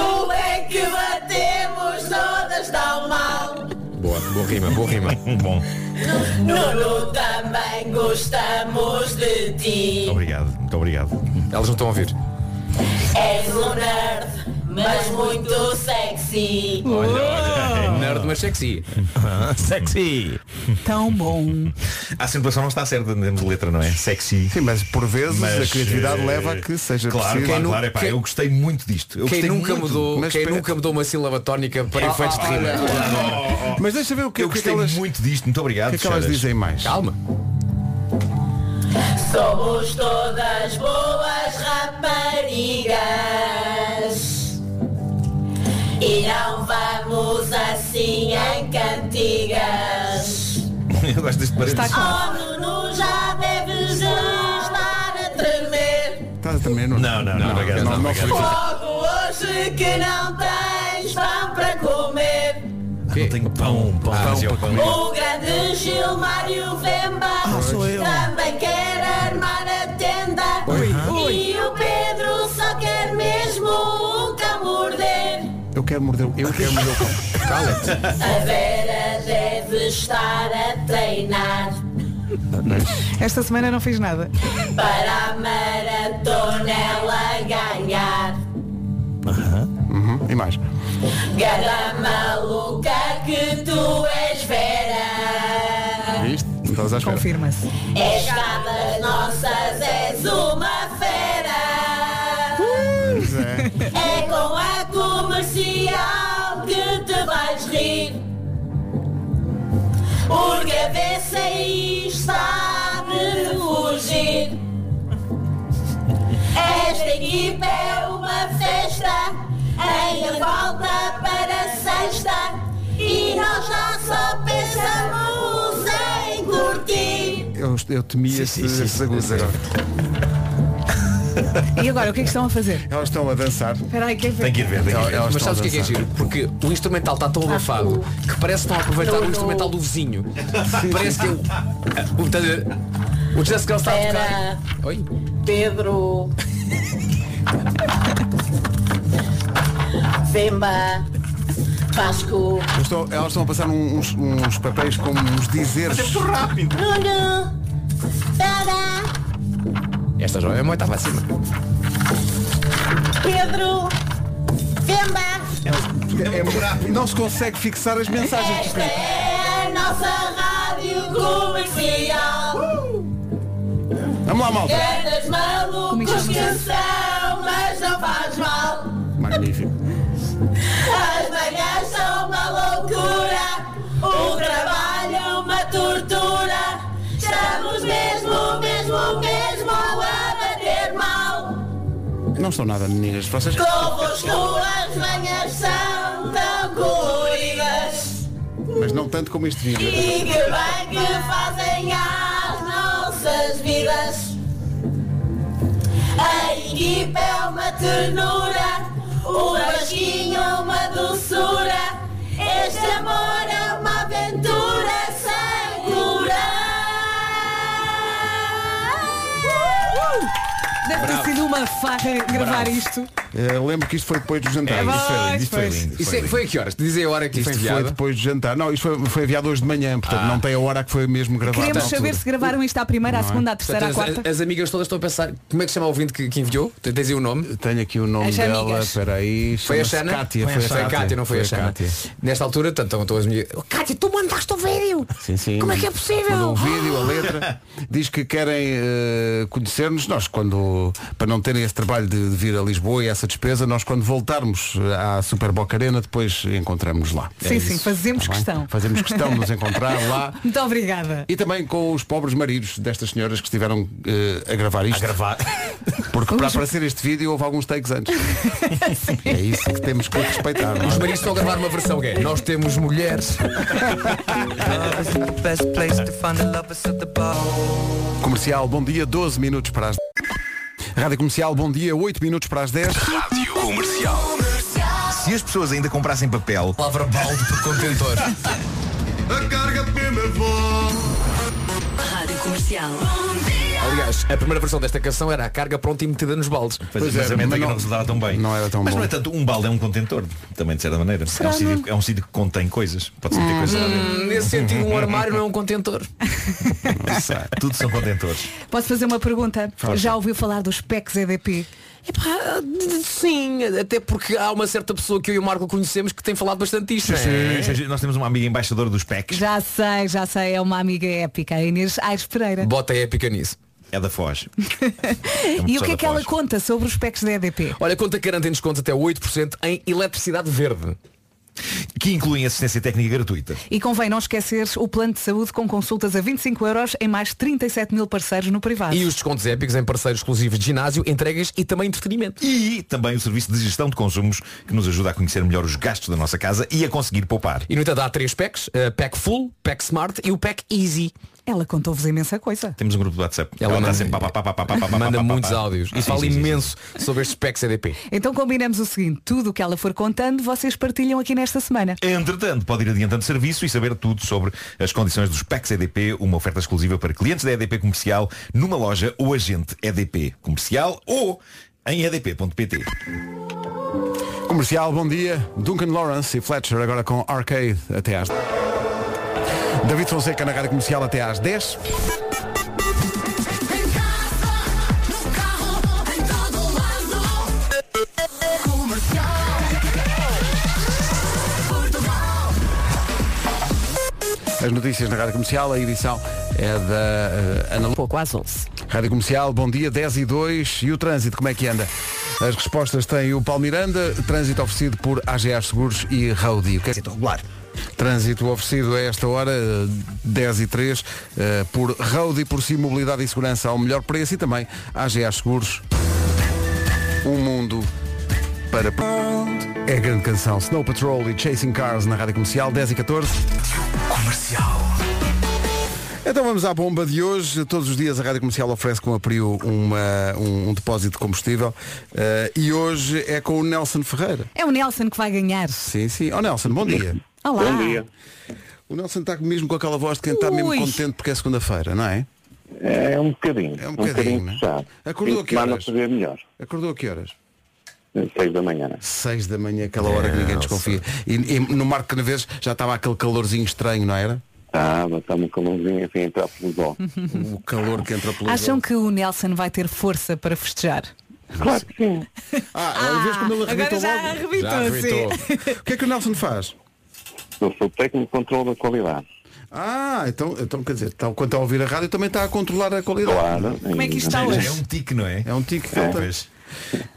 Boa, rima, boa rima. Bom, Nuno também gostamos de ti. obrigado, muito obrigado. Elas não estão a ouvir. És um nerd, mas muito sexy. Nerd, mas sexy. Sexy! Tão bom. A acentuação não está certa termos de letra, não é? Sexy. Sim, mas por vezes Mas, a criatividade eh, leva a que seja Claro, preciso. claro, claro. Epá, quem- eu gostei muito disto. Eu Quem nunca muito. mudou, Mas quem espera- nunca mudou uma sílaba tónica para efeitos de rima? Mas deixa ver o que, Eu o que é que gostei elas, muito disto, muito o obrigado. que é que elas dizem mais. Calma. Somos todas boas raparigas. E não vamos assim em cantigas. Eu gosto deste parênteses. Oh, Nuno, já deves estar a tremer. Estás a tremer, não? Não, não, não, obrigado, não, não, não obrigado. foi. Logo hoje que não tens pão para comer. Não tenho pão, pão, mas eu pão. O grande Gilmário Vemba também quer armar a tenda. E quero morder, eu quero morder o cão. Cala-te. A Vera deve estar a treinar Esta semana não fiz nada. para a maratona ela ganhar. Uhum. E mais. Gada maluca que tu és Vera. Viste? Não estavas à espera. Confirma-se. És das nossas, és uma Esta equipa é uma festa. Ainda falta para sexta. E nós já só pensamos em curtir. Eu, eu temia Sim, esses sim, agudos sim. agora. E agora, o que é que estão a fazer? Elas estão a dançar. Espera aí, quem Tem que ir ver, tem que ir ver. Elas Mas sabes o que é que é giro? Porque o instrumental está tão abafado que parece que estão a aproveitar o instrumental do vizinho. Parece que é o. O, estás a ver? o Just Girl está a tocar. Oi? Pedro. Vemba. Vasco. Eu estou- elas estão a passar uns, uns papéis com uns dizeres. rápido. Nuno. Vera. Esta jovem mãe estava acima. Pedro. Vemba. É, não se consegue fixar as mensagens. Esta é a nossa rádio comercial. Vamos lá, malta. Grandes malucos que são, mas não faz mal. Magnífico. As manhãs são uma loucura, o trabalho uma tortura. Estamos mesmo, mesmo, mesmo a bater mal. Não estão nada, meninas. Vocês. Convosco as manhãs são tão coloridas. Mas não tanto como este vídeo. E que bem que fazem as nossas vidas. A equipa é uma ternura, o Vasquinho uma doçura. Este amor é uma aventura sem cura. Deve ter sido uma farra gravar Bravo. isto. Eh, lembro que isto foi depois do jantar. É, Isto foi lindo, isto foi lindo. Isso é- foi a que horas? Dizem a hora que Isto foi foi enviado? depois do jantar. Não, isto foi, foi enviado hoje de manhã, portanto Ah. não tem a hora que foi mesmo gravado. Queremos saber se gravaram isto à primeira, à é? segunda, à terceira, à quarta. as, as amigas todas estão a pensar como é que se chama o ouvinte que, que enviou? Tens aí o nome? Tenho aqui o nome As dela. amigas. Espera aí. Foi a Xana? Cátia. Foi a Xana. Cátia, não foi a Xana. Cátia. Nesta altura, tanto estão todas as minhas. Cátia, tu mandaste o vídeo! Sim, sim. Como é que é possível? O vídeo, a letra. Diz que querem eh, conhecer-nos. Nós, quando, para não terem esse trabalho de, de vir a Lisboa e essa vossa despesa. Nós quando voltarmos à Super Boca Arena, depois encontramos lá. Sim, sim, fazemos Tá bem? questão. Fazemos questão de nos encontrar lá. Muito obrigada. E também com os pobres maridos destas senhoras que estiveram eh, a gravar isto. A gravar. Porque para aparecer este vídeo houve alguns takes antes. é isso que temos que respeitar. é? Os maridos estão a gravar uma versão gay. Nós temos mulheres. Comercial, bom dia, 12 minutos para as Rádio Comercial, bom dia, 8 minutos para as 10. Rádio Comercial. Se as pessoas ainda comprassem papel. Palavra balde por contentor. A carga Rádio Comercial. Aliás, a primeira versão desta canção era a carga pronta e metida nos baldes. Pois, mas a mente é que não resultava tão bem. Não era tão mas bom. não é tanto, um balde é um contentor, também de certa maneira. É um, sítio, é um sítio que contém coisas. Pode ser coisas lá dentro. Hum, nesse sentido, um armário não é um contentor. Tudo são contentores. Posso fazer uma pergunta? Força. Já ouviu falar dos PECs EDP? Epá, sim, até porque há uma certa pessoa que eu e o Marco conhecemos que tem falado bastante. Sim, É. sim, sim. Nós temos uma amiga embaixadora dos PECs. Já sei, já sei, é uma amiga épica, a Inês Aires Pereira. Bota épica nisso. É da Foz. E o que é que ela conta sobre os PECs da EDP? Olha, conta que garantem descontos até 8% em eletricidade verde. Que incluem assistência técnica gratuita. E convém não esquecer o plano de saúde com consultas a 25 euros em mais 37 mil parceiros no privado. E os descontos épicos em parceiros exclusivos de ginásio, entregas e também entretenimento. E também o serviço de gestão de consumos que nos ajuda a conhecer melhor os gastos da nossa casa e a conseguir poupar. E no entanto há três packs, uh, pack full, pack smart e o pack easy. Ela contou-vos imensa coisa. Temos um grupo do WhatsApp. Ela, Ela tá manda, sempre, pá, pá, pá, manda muitos áudios e fala imenso sobre este PEC CDP. Então combinamos o seguinte, tudo o que ela for contando, vocês partilham aqui nesta semana. Entretanto, pode ir adiantando serviço e saber tudo sobre as condições dos PECs EDP, uma oferta exclusiva para clientes da EDP comercial numa loja ou agente EDP comercial ou em edp.pt. Comercial, bom dia. Duncan Lawrence e Fletcher agora com Arcade até às. David Fonseca na Rádio Comercial até às 10. As notícias na Rádio Comercial, a edição é da uh, Ana Lu. Pouco às 11. Rádio Comercial, bom dia, 10 e 2. E o trânsito, como é que anda? As respostas têm o Paulo Miranda, trânsito oferecido por AGA Seguros e Raudi. O que é regular. Trânsito oferecido a esta hora, eh, 10 e 3, eh, por Road e por si mobilidade e segurança ao melhor preço e também AGA Seguros. Um mundo para... É a grande canção Snow Patrol e Chasing Cars na Rádio Comercial, 10 e 14. Comercial. Então vamos à bomba de hoje. Todos os dias a Rádio Comercial oferece com a Prio uma, um, um depósito de combustível eh, e hoje é com o Nelson Ferreira. É o Nelson que vai ganhar. Sim, sim. Ó Nelson, bom dia. Olá. Bom dia. O Nelson está mesmo com aquela voz de quem está mesmo Ui. contente porque é segunda-feira, não é? É um bocadinho. É um um bocadinho, bocadinho né? Acordou a que horas? fazer melhor. Acordou a que horas? Seis da manhã. né? 6 da manhã, aquela hora que ninguém desconfia. E, e no Marco Canaveses já estava aquele calorzinho estranho, não era? Ah, mas está um calorzinho assim a entrar pelo sol. O calor que entra pelo Acham que o Nelson vai ter força para festejar? Claro que sim. Ah, às vezes quando ele arrebitou agora já logo. arrebitou, Já arrebitou. O que é que o Nelson faz? Eu sou técnico de controle da qualidade. Ah, então, então quer dizer, tal, quando está a ouvir a rádio também está a controlar a qualidade. Claro. Como é que isto está hoje? é um tique, não é? É um tique que É, pois.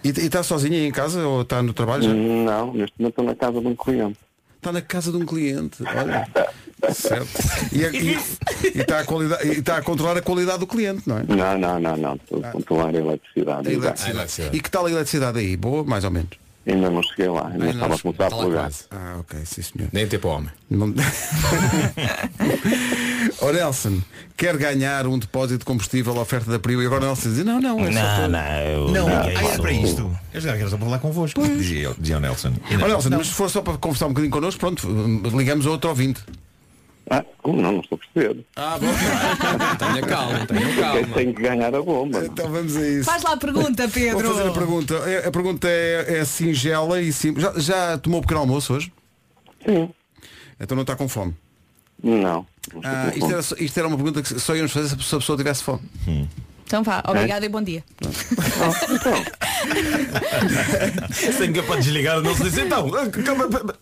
E, e está sozinho aí em casa ou está no trabalho já? Não, neste momento estou na casa de um cliente. Está na casa de um cliente, olha. Certo. E, é- e- e está a qualidade- e está a controlar a qualidade do cliente, não é? Não, não, não, não. Estou a controlar a eletricidade. A eletricidade. E que tal a eletricidade aí? Boa, mais ou menos? Ainda não cheguei lá. Ainda Ainda estava não a começar a plugar. Ah, ok, sim senhor. Nem tempo homem. Não... Nelson, quer ganhar um depósito de combustível à oferta da Prio e agora o Nelson diz, não, não, é só para- não. Não, ah, é para isto. Eu já quero só falar convosco. Dizia, ele- dizia o Nelson. E Ó não. Nelson, mas se for só para conversar um bocadinho connosco, pronto, ligamos a outro ouvinte. Ah, como não? Não estou a perceber. Ah, bom. Tenha calma, tenha calma. tem que ganhar a bomba. então vamos a isso. Faz lá a pergunta, Pedro. Vou fazer a pergunta. É- A pergunta é, é singela e simples. Já, já tomou pequeno almoço hoje? Sim. Então não está com fome. Não. não Ah, com isto, fome. era, isto era uma pergunta que só íamos fazer se a pessoa- se a pessoa tivesse fome. Então vá, obrigada e bom dia. Sem capaz de desligar, não se diz então.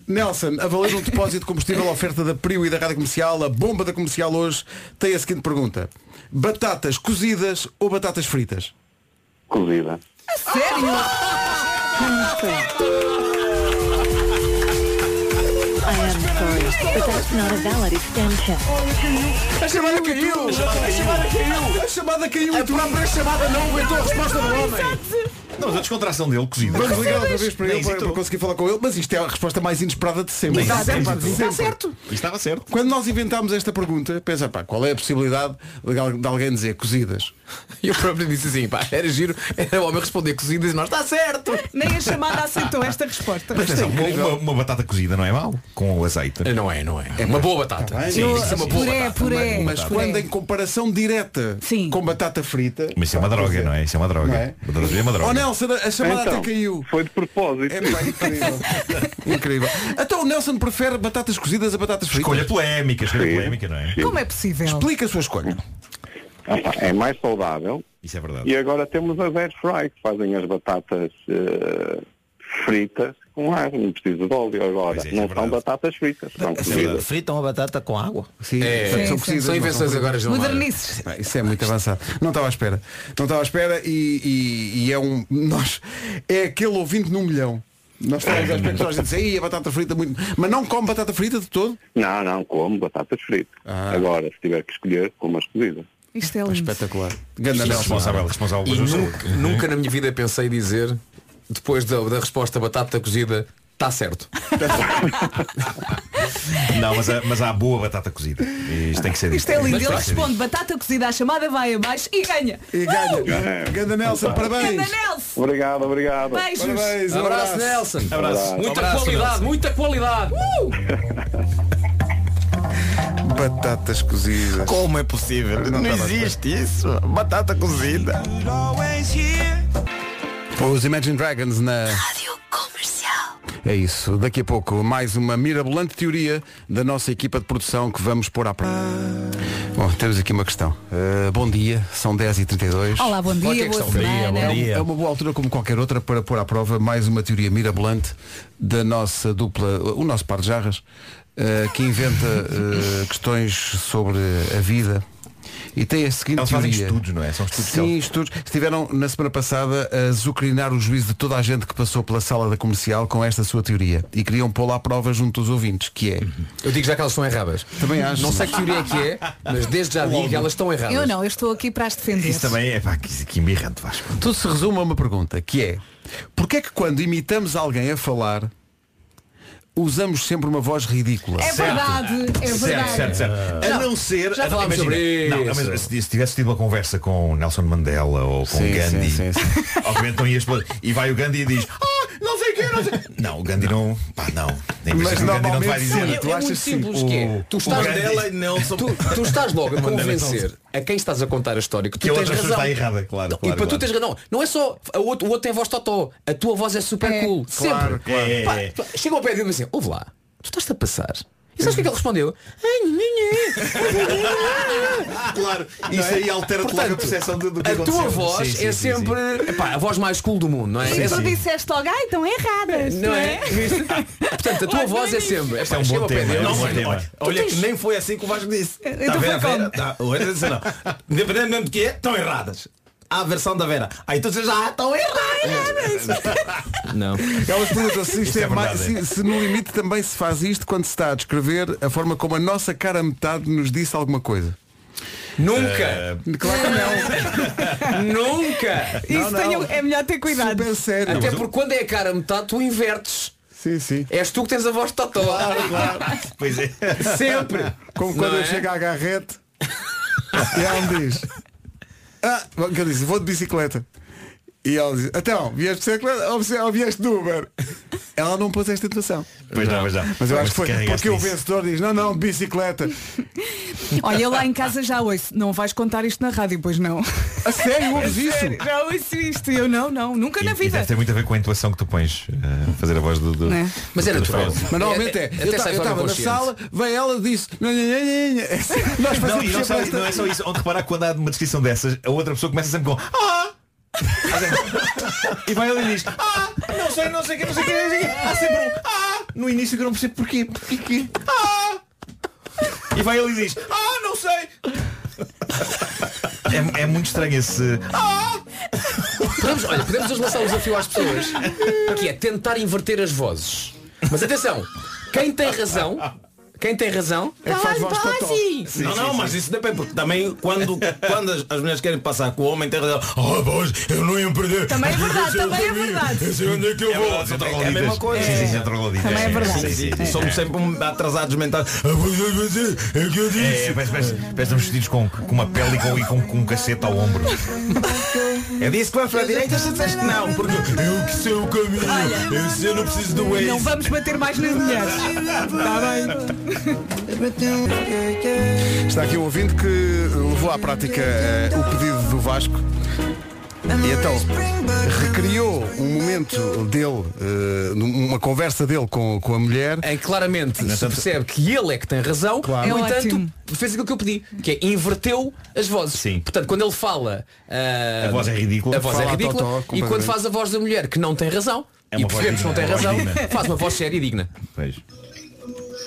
Nelson, a valer um depósito de combustível à oferta da Prio e da Rádio Comercial, a bomba da comercial hoje tem a seguinte pergunta. Batatas cozidas ou batatas fritas? Cozida. Sério? I am sorry, but that's not a valid extension. A chamada caiu! A chamada caiu! A chamada caiu! A própria chamada não aguentou a resposta do homem! Não, mas a descontração dele, cozida. Vamos ligar outra vez para ele para, conseguir falar com ele, mas isto é a resposta mais inesperada de sempre. Nem Está certo, Está certo. Estava certo. Quando nós inventámos esta pergunta, pensa, pá, qual é a possibilidade de al- de alguém dizer cozidas? E eu próprio disse assim, pá, era giro, era o homem responder cozidas e nós, está certo! Nem a chamada aceitou esta resposta. Mas atenção, uma, uma- uma batata cozida não é mau, com o azeite. Não é, não é. É uma boa batata. bem. Sim, No- isso é uma boa puré, batata. puré. Mas Puré. quando em comparação direta com batata frita. Mas isso é uma droga, não é? Isso é uma droga. Não é? É uma droga. Nelson, a chamada Então, até caiu. Foi de propósito. É pá, incrível. incrível. Então o Nelson prefere batatas cozidas a batatas fritas? Escolha polémica, escolha Sim. polémica, não é? Como é possível? Explica a sua escolha. Ah, pá, É mais saudável. Isso é verdade. E agora temos as air fry, que fazem as batatas eh, fritas com água. Não precisa de óleo agora. É, isso não é são batatas fritas. São cozidas. Fritam a batata com água. Sim, É, são sim, cozidas, são não invenções agora, João. Modernices. Pá, Isso é muito avançado. Não estava à espera. Não estava à espera e, e- e é um. Nós, é aquele ouvinte num milhão. Nós falamos às pessoas, a gente diz, "Ei, a batata frita muito. Mas não come batata frita de todo? Não, não, como batatas fritas. Ah. Agora, se tiver que escolher, como as cozidas. Isto é lindo. Espetacular. Ganda. Responsável, responsável E nunca, nunca na minha vida pensei dizer, depois da, da resposta batata cozida, está certo. Não, mas, há- mas há boa batata cozida. Isto tem que ser Isto é lindo. Ele responde batata cozida à chamada, vai abaixo e ganha. E ganha. Ganda Nelson, parabéns. Ganda Nelson. Obrigado, obrigado. Beijos. Parabéns, um Abraço, Nelson. Abraço. Muita Abraço, qualidade, Nelson. muita qualidade. Batatas cozidas. Como é possível? Não, existe isso. Batata cozida. Os Imagine Dragons na. Rádio Comercial. É isso. Daqui a pouco, mais uma mirabolante teoria da nossa equipa de produção que vamos pôr à prova. Bom, temos aqui uma questão. Uh, bom dia, são 10h32. Olá, bom é dia, é boa questão? Bom dia, semana. bom dia. É uma boa altura como qualquer outra para pôr à prova mais uma teoria mirabolante da nossa dupla, o nosso par de jarras, eh, que inventa eh, questões sobre a vida. E tem a seguinte Eles fazem teoria. estudos, não é? São estudos que Sim, estudos. Estiveram na semana passada a zucrinar o juízo de toda a gente que passou pela sala da comercial com esta sua teoria. E queriam pô-la à prova junto dos ouvintes, que é. Eu digo já que elas estão erradas. Também acho. Não sei que teoria é que é, mas desde já digo que elas estão erradas. Eu não, eu estou aqui para as defender. Isso também é pá, que, que embirrante, Vasco. Tudo se resume a uma pergunta, que é Porquê é que quando imitamos alguém a falar usamos sempre uma voz ridícula? É verdade, é verdade. Certo, certo, certo. A não ser. já falámos sobre não, isso. mas se, se tivesse tido uma conversa com Nelson Mandela ou com Sim, Gandhi, sim, sim, sim. obviamente não ias E vai o Gandhi e diz, ah, não sei o não Gandhi não. Pá, não. Nem Mas o Gandhi não te vai normalmente dizer. É, Tu é achas muito sim? simples que é. Tu estás, Mandela e Nelson. tu, tu estás logo a convencer a quem estás a contar a história que tu Que a tens outra razão. está errada, claro, Não, claro, e para tu claro. tens razão. Não, não é só a outro, o outro tem voz totó. A tua voz é super É, cool. claro, Sempre. claro. É, Pá, é. pá, Chega ao pé dele e diz assim, ouve lá, tu estás-te a passar. E sabes o que é que ele respondeu? Claro, isso aí altera-te logo a Portanto, percepção do, do que A aconteceu. tua voz Sim, sim, é sim, sim. sempre epá, a voz mais cool do mundo, não é? É tu assim. disseste logo, ai, estão erradas. Não é? Portanto, a tua voz é sempre. É um bom tema, é assim, tema. Olha, olha que nem foi assim que o Vasco disse. Então Tá foi como? Tá, não. Independentemente do que é, estão erradas. A versão da Vera. Aí tu dizes, ah, estão erradas. Não. Elas perguntam se isto é, é mais, verdade, se, se no limite também se faz isto quando se está a descrever a forma como a nossa cara metade nos disse alguma coisa. Nunca! Claro que não. Nunca! Isso não. tenho- é melhor ter cuidado. Super sério. Até porque quando é a cara metade, tu invertes. Sim, sim. És tu que tens a voz de totó. Pois é. Sempre. Como quando Não eu é? chego à garrete e ela me diz ah, que eu disse, vou de bicicleta. E ela diz, então, vieste de bicicleta ou vieste de Uber? Ela não pôs esta tentação. Pois não, pois não. Mas eu acho que foi carregaste porque o vencedor diz, não, não, de bicicleta. Olha, eu lá em casa já ouço. Não vais contar isto na rádio, pois não. A sério, ouves isso? Já ouço isto. Eu não, não. Nunca E, na vida. deve ter muito a ver com a intuação que tu pões a fazer a voz do. do? Mas é do- do natural. Mas normalmente é, eu estava na sala, veio ela disse, "Nha, nha, nha, nha." nós Não, fazemos e não, esta- não é só isso. Onde reparar que quando há uma descrição dessas, a outra pessoa começa sempre com Ah! e vai ele e diz Ah! Não sei, não sei o que, não sei o que, não sei o que. Há sempre um Ah! No início que eu não percebo porquê. Porquê que? Ah! E vai ele e diz Ah! Não sei! É, é muito estranho esse Ah! Podemos, olha, podemos hoje lançar um desafio às pessoas que é tentar inverter as vozes. Mas atenção, quem tem razão, quem tem razão, É que faz voz totó. não, não, mas isso depende, porque também quando, quando as, as mulheres querem passar com o homem tem razão. Ah, pois, eu não ia perder. Também é verdade, também é verdade. Eu sei onde é que eu É vou. é a mesma coisa. Sim, sim. Também é verdade. Sim, sim, sim. Somos sempre atrasados mentais. Ah, é, é que eu É, disse. é, parece, vestidos com, com uma pele e com, e com, com um cacete ao ombro. Eu disse que vai para a direita, se disseste que não, porque eu que sei o caminho. Eu sei, eu não preciso do Waze. Não vamos bater mais nas mulheres. Está bem. Está aqui um ouvinte que levou à prática eh, o pedido do Vasco e então recriou um momento dele, eh, uma conversa dele com, com a mulher. em que claramente se percebe que ele é que tem razão, Claro. no É entanto, ótimo. fez aquilo que eu pedi, que é inverteu as vozes. Sim. Portanto, quando ele fala. ah, A voz é ridícula. A voz Fala é ridícula. totó, e completamente. quando faz a voz da mulher que não tem razão, É e percebemos que não tem é razão, faz uma voz séria e digna. Pois.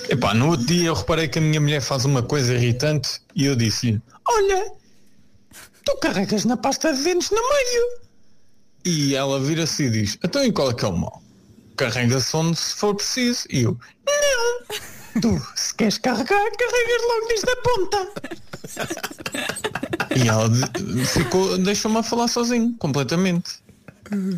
Epá, no outro dia eu reparei que a minha mulher faz uma coisa irritante e eu disse-lhe, olha, tu carregas na pasta de dentes no meio. E ela vira-se e diz, então e qual é que é o mal? Carrega-se onde se for preciso. E eu, não, tu se queres carregar, carregas logo desde a ponta. E ela ficou, deixou-me a falar sozinho, completamente.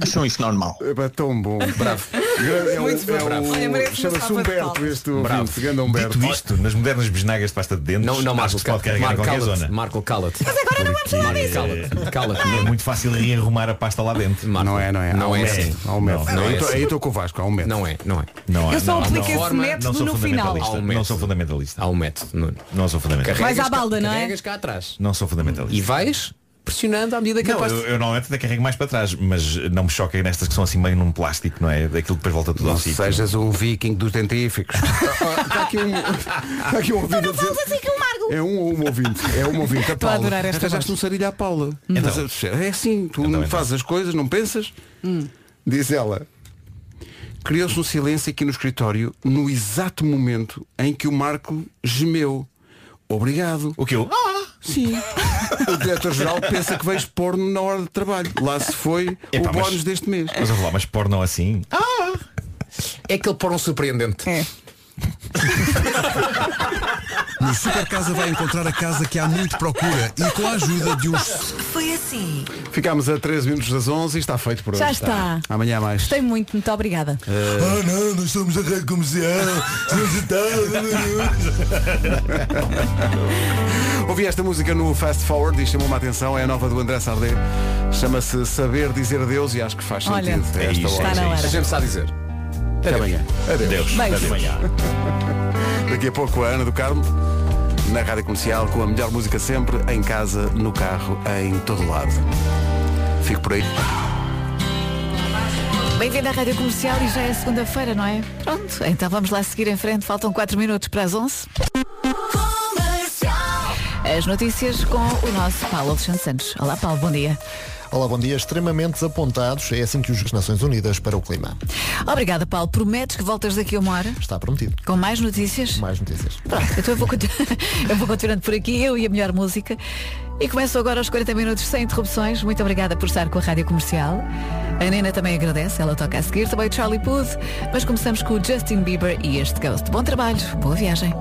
Acham isto normal? É tão bom. Bravo. É o, Muito bom. é uma Chama-se Humberto, este Bravo. ouvinte, grande Humberto. Dito isto, nas modernas bisnagas de pasta de dentes, Não, não, Marco, pode carregar Marco, qualquer cala-te. zona. Marco, cala-te. Mas agora não vamos falar disso. Cala-te, cala-te. É muito fácil rearrumar a pasta lá dentro. Marco, Não é, não é. Não há um é assim. Há um método. Aí é assim. Aí estou com o Vasco, há um método. Não é, não é. Não, há- Eu só aplico não, esse método no final. Há um Não método. sou fundamentalista. Há um método. Não sou fundamentalista. Vais à balda, não é? Carregas cá atrás. Não sou fundamentalista. E vais pressionando à medida que a Não, pasta... eu, eu normalmente até carrego mais para trás, mas não me choca nestas que são assim meio num plástico, não é? Daquilo que depois volta tudo Não ao sítio. sejas um viking dos dentíficos. Está aqui um, está aqui um ouvinte a dizer. assim que eu. É um, um ouvinte, é um ouvinte. A Estou a Paula. adorar esta Arranjaste um sarilho à Paula. Então. Mas, é assim, tu Então, não então. fazes as coisas, não pensas? Diz ela. Criou-se um silêncio aqui no escritório no exato momento em que o Marco gemeu. Obrigado. O que eu? Sim. O diretor-geral pensa que vejo porno na hora de trabalho. Lá se foi Epá, o mas- bónus deste mês. Mas eu vou lá, mas porno assim. É aquele porão surpreendente. É. No Super Casa vai encontrar a casa que há muito procura e com a ajuda de uns Foi assim. Ficámos a 13 minutos das 11 e está feito por hoje. Já está. Amanhã há mais. Gostei muito, muito obrigada. Ah não, nós somos a rede comercial Ouvi esta música no Fast Forward e chamou-me a atenção, é a nova do André Sardé. Chama-se Saber Dizer Adeus e acho que faz Olha, sentido. a é esta isso, hora. Está na A gente sabe dizer. Até amanhã. Adeus. Deus. Beijo. Até amanhã. Daqui a pouco a Ana do Carmo, na Rádio Comercial, com a melhor música sempre, em casa, no carro, em todo lado. Fico por aí. Bem-vindo à Rádio Comercial e já é segunda-feira, não é? Pronto, então vamos lá seguir em frente. Faltam 4 minutos para as 11. As notícias com o nosso Paulo Alexandre Santos. Olá, Paulo, bom dia. Olá, bom dia. Extremamente desapontados. É assim que os Nações Unidas para o clima. Obrigada, Paulo. Prometes que voltas daqui a uma hora? Está prometido. Com mais notícias? Mais notícias. Pronto, então eu vou, eu vou continuando por aqui, eu e a melhor música. E começo agora aos 40 minutos sem interrupções. Muito obrigada por estar com a Rádio Comercial. A Nena também agradece, ela toca a seguir, também o Charlie Puth. Mas começamos com o Justin Bieber e este Ghost. Bom trabalho, boa viagem.